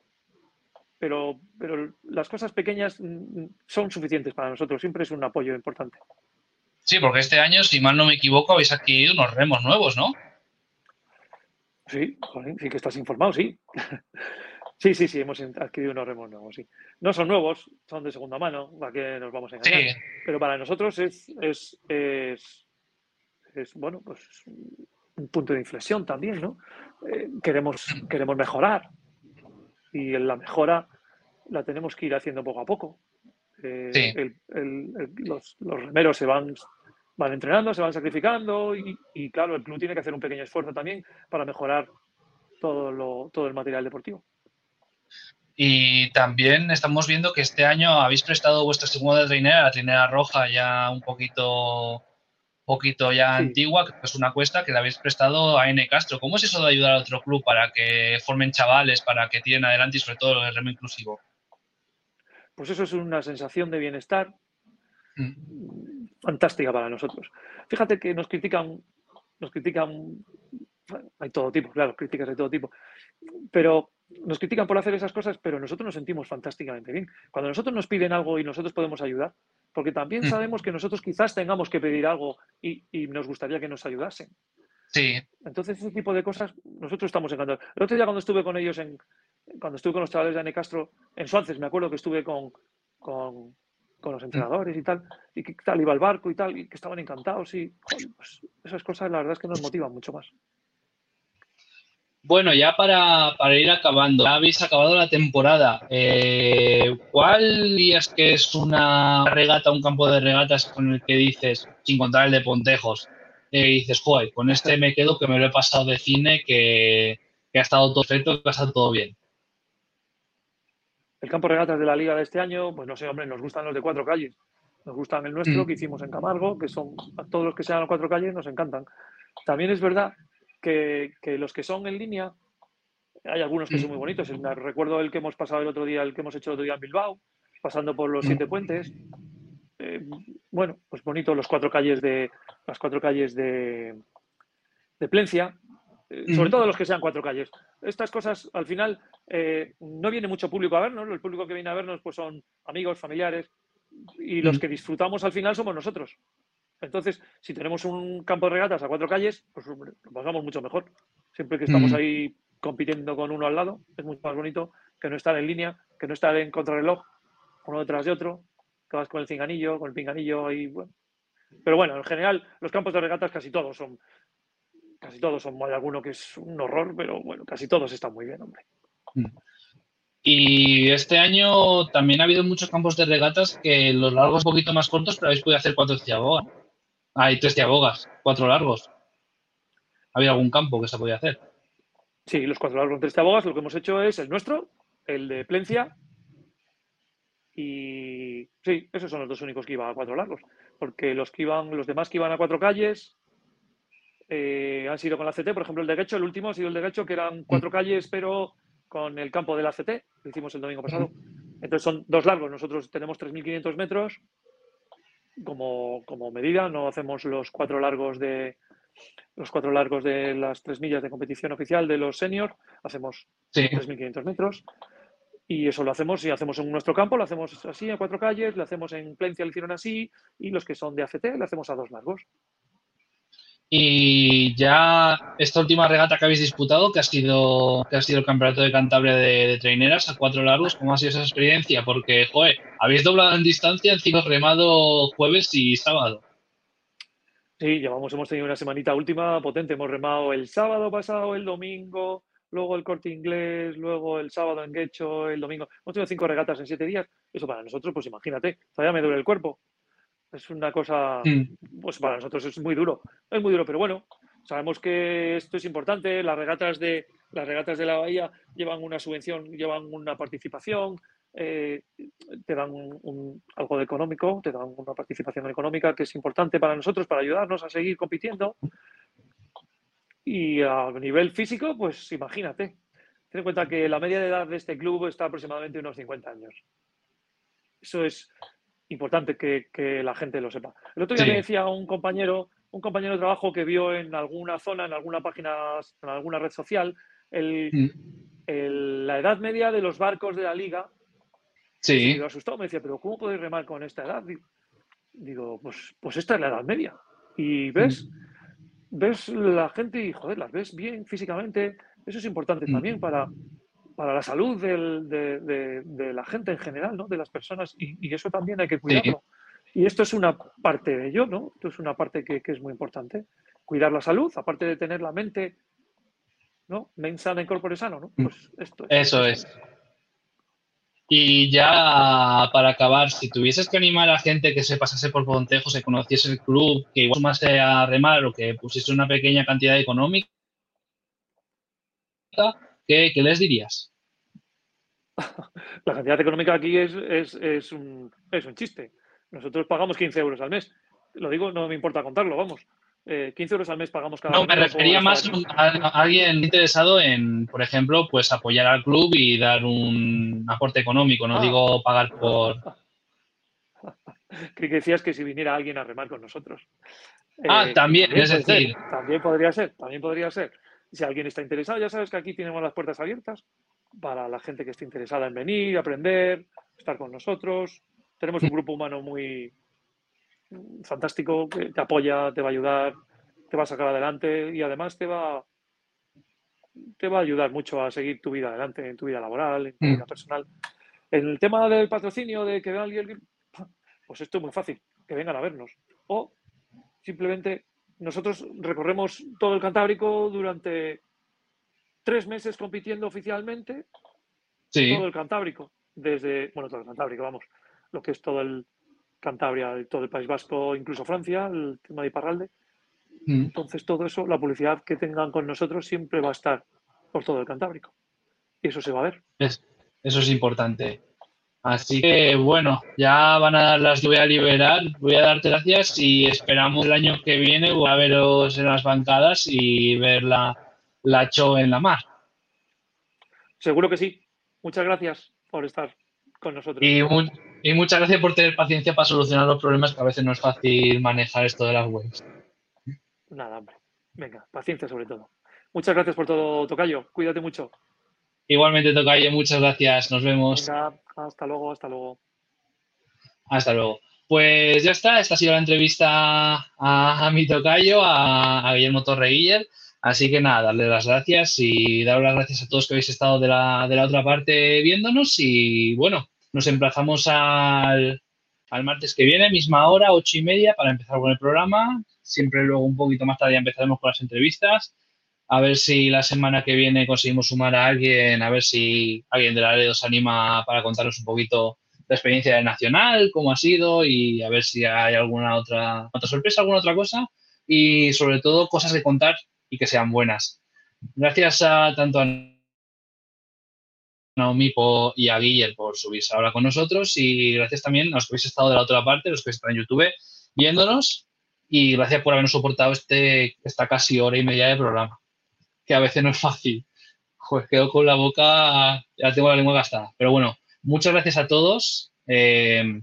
pero, pero las cosas pequeñas mm, son suficientes para nosotros, siempre es un apoyo importante. Sí, porque este año, si mal no me equivoco, habéis adquirido unos remos nuevos, ¿no? Sí, joder, sí que estás informado, sí. Sí, sí, sí, hemos adquirido unos remos nuevos, sí. No son nuevos, son de segunda mano, ¿para qué nos vamos a engañar? Sí, Pero para nosotros es, es, es, es, bueno, pues un punto de inflexión también, ¿no? Eh, queremos, queremos mejorar y en la mejora la tenemos que ir haciendo poco a poco. Eh, Sí. el- el- el- los, los remeros se van, van entrenando, se van sacrificando y, y, claro, el club tiene que hacer un pequeño esfuerzo también para mejorar todo, lo, todo el material deportivo. Y también estamos viendo que este año habéis prestado vuestra segunda trinera, la trinera roja, ya un poquito, poquito ya Sí. antigua, que es una cuesta que la habéis prestado a N Castro. ¿Cómo es eso de ayudar a otro club para que formen chavales, para que tiren adelante y sobre todo el remo inclusivo? Pues eso es una sensación de bienestar Mm. fantástica para nosotros. Fíjate que nos critican, nos critican, hay todo tipo, claro, críticas de todo tipo, pero nos critican por hacer esas cosas, pero nosotros nos sentimos fantásticamente bien. Cuando nosotros nos piden algo y nosotros podemos ayudar, porque también Mm. sabemos que nosotros quizás tengamos que pedir algo y, y nos gustaría que nos ayudasen. Sí, Entonces, ese tipo de cosas, nosotros estamos encantados. El otro día cuando estuve con ellos, en, cuando estuve con los chavales de Ane Castro, en Suances, me acuerdo que estuve con, con, con los entrenadores y tal, y que tal iba el barco y tal, y que estaban encantados y pues, esas cosas la verdad es que nos motivan mucho más. Bueno, ya para, para ir acabando, ya habéis acabado la temporada. Eh, ¿Cuál dirías que es una regata, un campo de regatas con el que dices, sin contar el de Pontejos, eh, dices, joder, con este me quedo que me lo he pasado de cine, que, que ha estado todo perfecto, que ha estado todo bien? El campo de regatas de la liga de este año, pues no sé, hombre, nos gustan los de cuatro calles. Nos gustan el nuestro Mm. que hicimos en Camargo, que son a todos los que sean los cuatro calles nos encantan. También es verdad que, que los que son en línea, hay algunos que son muy bonitos. El- Recuerdo el que hemos pasado el otro día, el que hemos hecho el otro día en Bilbao, pasando por los siete puentes. Eh, bueno, pues bonito los cuatro calles de las cuatro calles de, de Plencia, sobre Mm. todo los que sean cuatro calles. Estas cosas, al final, eh, no viene mucho público a vernos. El público que viene a vernos pues son amigos, familiares, y los que disfrutamos al final somos nosotros. Entonces, si tenemos un campo de regatas a cuatro calles, pues lo pasamos mucho mejor. Siempre que estamos ahí compitiendo con uno al lado, es mucho más bonito que no estar en línea, que no estar en contrarreloj, uno detrás de otro, que vas con el cinganillo, con el pinganillo y bueno. Pero bueno, en general, los campos de regatas casi todos son, casi todos son, hay alguno que es un horror, pero bueno, casi todos están muy bien, hombre. Y este año también ha habido muchos campos de regatas que los largos un poquito más cortos, pero habéis podido hacer cuatro ciabogas. Ah, y tres ciabogas, cuatro largos. ¿Había algún campo que se podía hacer? Sí, los cuatro largos tres abogas, lo que hemos hecho es el nuestro, el de Plencia, y sí, esos son los dos únicos que iban a cuatro largos, porque los que iban, los demás que iban a cuatro calles eh, han sido con la CT, por ejemplo el de Guecho, el último ha sido el de Guecho, que eran cuatro calles, pero con el campo de la CT, lo hicimos el domingo pasado. Entonces son dos largos, nosotros tenemos 3.500 metros como, como medida, no hacemos los cuatro largos de los cuatro largos de las tres millas de competición oficial de los seniors, hacemos Sí. 3.500 metros. Y eso lo hacemos, y hacemos en nuestro campo, lo hacemos así a cuatro calles, lo hacemos en Plencia, lo hicieron así, y los que son de ACT lo hacemos a dos largos. Y ya esta última regata que habéis disputado, que ha sido, que ha sido el campeonato de Cantabria de, de traineras a cuatro largos, ¿cómo ha sido esa experiencia? Porque, joder, habéis doblado en distancia, encima remado jueves y sábado. Sí, llevamos, hemos tenido una semanita última potente. Hemos remado el sábado pasado, el domingo, luego el corte inglés, luego el sábado en Guecho, el domingo. Hemos tenido cinco regatas en siete días. Eso para nosotros, pues imagínate, todavía me duele el cuerpo. Es una cosa, Mm. pues para nosotros es muy duro. Es muy duro, pero bueno, sabemos que esto es importante. Las regatas de, las regatas de la Bahía llevan una subvención, llevan una participación, eh, te dan un- un- algo de económico, te dan una participación económica que es importante para nosotros, para ayudarnos a seguir compitiendo. Y a nivel físico, pues imagínate. Ten en cuenta que la media de edad de este club está aproximadamente unos 50 años. Eso es importante que, que la gente lo sepa. El otro día Sí. me decía un compañero, un compañero de trabajo que vio en alguna zona, en alguna página, en alguna red social, el- Mm. el- la edad media de los barcos de la liga. Sí, Y lo asustado, me decía, pero ¿cómo podéis remar con esta edad? Digo, pues, pues esta es la edad media. Y ves, ves la gente y, joder, las ves bien físicamente. Eso es importante Mm. también para, para la salud del- de, de- de la gente en general, ¿no? De las personas. Y, y eso también hay que cuidarlo. Y esto es una parte de ello, ¿no? Esto es una parte que, que es muy importante. Cuidar la salud, aparte de tener la mente, ¿no? Mens sana in corpore sano, ¿no? Mm. Pues esto eso es. Y ya para acabar, si tuvieses que animar a gente que se pasase por Pontejo, se conociese el club, que igual sumase a remar o que pusiese una pequeña cantidad económica, ¿qué, qué les dirías? La cantidad económica aquí es, es, es un, es un chiste. Nosotros pagamos 15 euros al mes. Lo digo, no me importa contarlo, vamos. Eh, 15 euros al mes pagamos cada No, me refería más a, a alguien interesado en, por ejemplo, pues apoyar al club y dar un aporte económico, no Ah. digo pagar por... Creí que decías que si viniera alguien a remar con nosotros. Ah, también, es puede ser, decir- también podría ser, también podría ser. Si alguien está interesado, ya sabes que aquí tenemos las puertas abiertas para la gente que esté interesada en venir, aprender, estar con nosotros. Tenemos un grupo humano muy mm, fantástico que te apoya, te va a ayudar, te va a sacar adelante y además te va te va a ayudar mucho a seguir tu vida adelante, en tu vida laboral, en tu Mm. vida personal. En el tema del patrocinio, de que vea alguien, pues esto es muy fácil, que vengan a vernos. O simplemente nosotros recorremos todo el Cantábrico durante tres meses compitiendo oficialmente, Sí, todo el Cantábrico, desde, bueno, todo el Cantábrico, vamos, lo que es todo el Cantabria, todo el País Vasco, incluso Francia, el tema de Iparralde. Mm. Entonces, todo eso, la publicidad que tengan con nosotros siempre va a estar por todo el Cantábrico. Y eso se va a ver. Es- eso es importante. Así que bueno, ya van a dar las que voy a liberar. Voy a darte gracias y esperamos el año que viene voy a veros en las bancadas y ver la, la show en la mar. Seguro que sí. Muchas gracias por estar con nosotros. Y, y muchas gracias por tener paciencia para solucionar los problemas que a veces no es fácil manejar esto de las webs. Nada, hombre. Venga, paciencia sobre todo. Muchas gracias por todo, Tocayo. Cuídate mucho. Igualmente, Tocayo, muchas gracias. Nos vemos. Venga, hasta luego, hasta luego. Hasta luego. Pues ya está, esta ha sido la entrevista a, a mi tocayo, a, a Guillermo Torreguiller. Así que nada, darle las gracias y dar las gracias a todos que habéis estado de la, de la otra parte viéndonos. Y bueno, nos emplazamos al, al martes que viene, misma hora, ocho y media, para empezar con el programa. Siempre luego un poquito más tarde ya empezaremos con las entrevistas. A ver si la semana que viene conseguimos sumar a alguien, a ver si alguien de la red os anima para contarnos un poquito la experiencia del Nacional, cómo ha sido y a ver si hay alguna otra, otra sorpresa, alguna otra cosa. Y sobre todo cosas de contar y que sean buenas. Gracias a tanto a Naomi y a Guiller por subirse ahora con nosotros. Y gracias también a los que habéis estado de la otra parte, los que están en YouTube viéndonos. Y gracias por habernos soportado este, esta casi hora y media de programa, que a veces no es fácil. Pues quedo con la boca, ya tengo la lengua gastada. Pero bueno, muchas gracias a todos. Eh,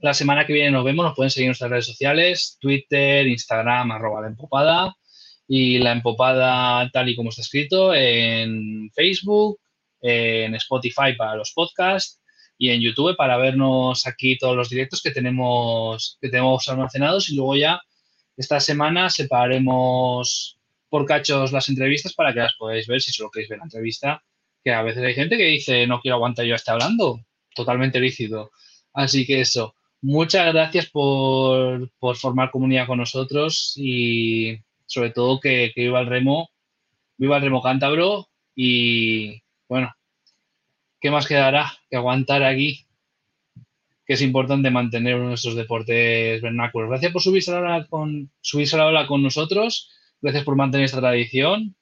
la semana que viene nos vemos, nos pueden seguir en nuestras redes sociales, Twitter, Instagram, arroba la empopada y la empopada tal y como está escrito en Facebook, en Spotify para los podcasts y en YouTube para vernos aquí todos los directos que tenemos, que tenemos almacenados y luego ya esta semana separaremos por cachos las entrevistas para que las podáis ver si solo queréis ver la entrevista, que a veces hay gente que dice no quiero aguantar yo esté hablando, totalmente lícito. Así que eso, muchas gracias por, formar comunidad con nosotros y sobre todo que, que viva el remo, viva el remo cántabro y bueno, ¿qué más quedará que aguantar aquí? Que es importante mantener nuestros deportes vernáculos. Gracias por subirse a la ola con, subirse a la ola con nosotros. Gracias por mantener esta tradición.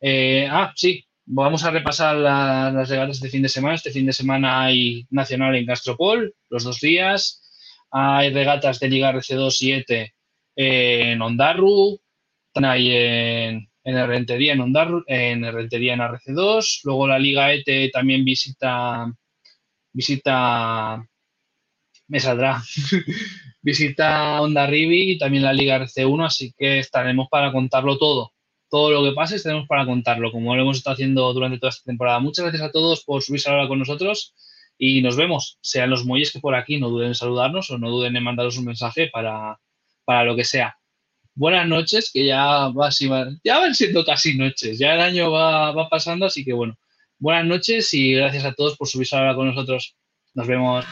Eh, ah, sí, vamos a repasar las regatas de fin de semana. Este fin de semana hay nacional en Castropol, los dos días. Hay regatas de Liga RC2 7 en Ondarru. Hay en, en Rentería en Ondarru, en Rentería en RC2. Luego la Liga ET también visita visita me saldrá visita Onda Rivi y también la Liga RC1, así que estaremos para contarlo todo. Todo lo que pase estaremos para contarlo, como lo hemos estado haciendo durante toda esta temporada. Muchas gracias a todos por subirse ahora con nosotros y nos vemos. Sean los muelles que por aquí no duden en saludarnos o no duden en mandaros un mensaje para, para lo que sea. Buenas noches, que ya, va, ya van siendo casi noches, ya el año va, va pasando, así que bueno, buenas noches y gracias a todos por subirse ahora con nosotros. Nos vemos.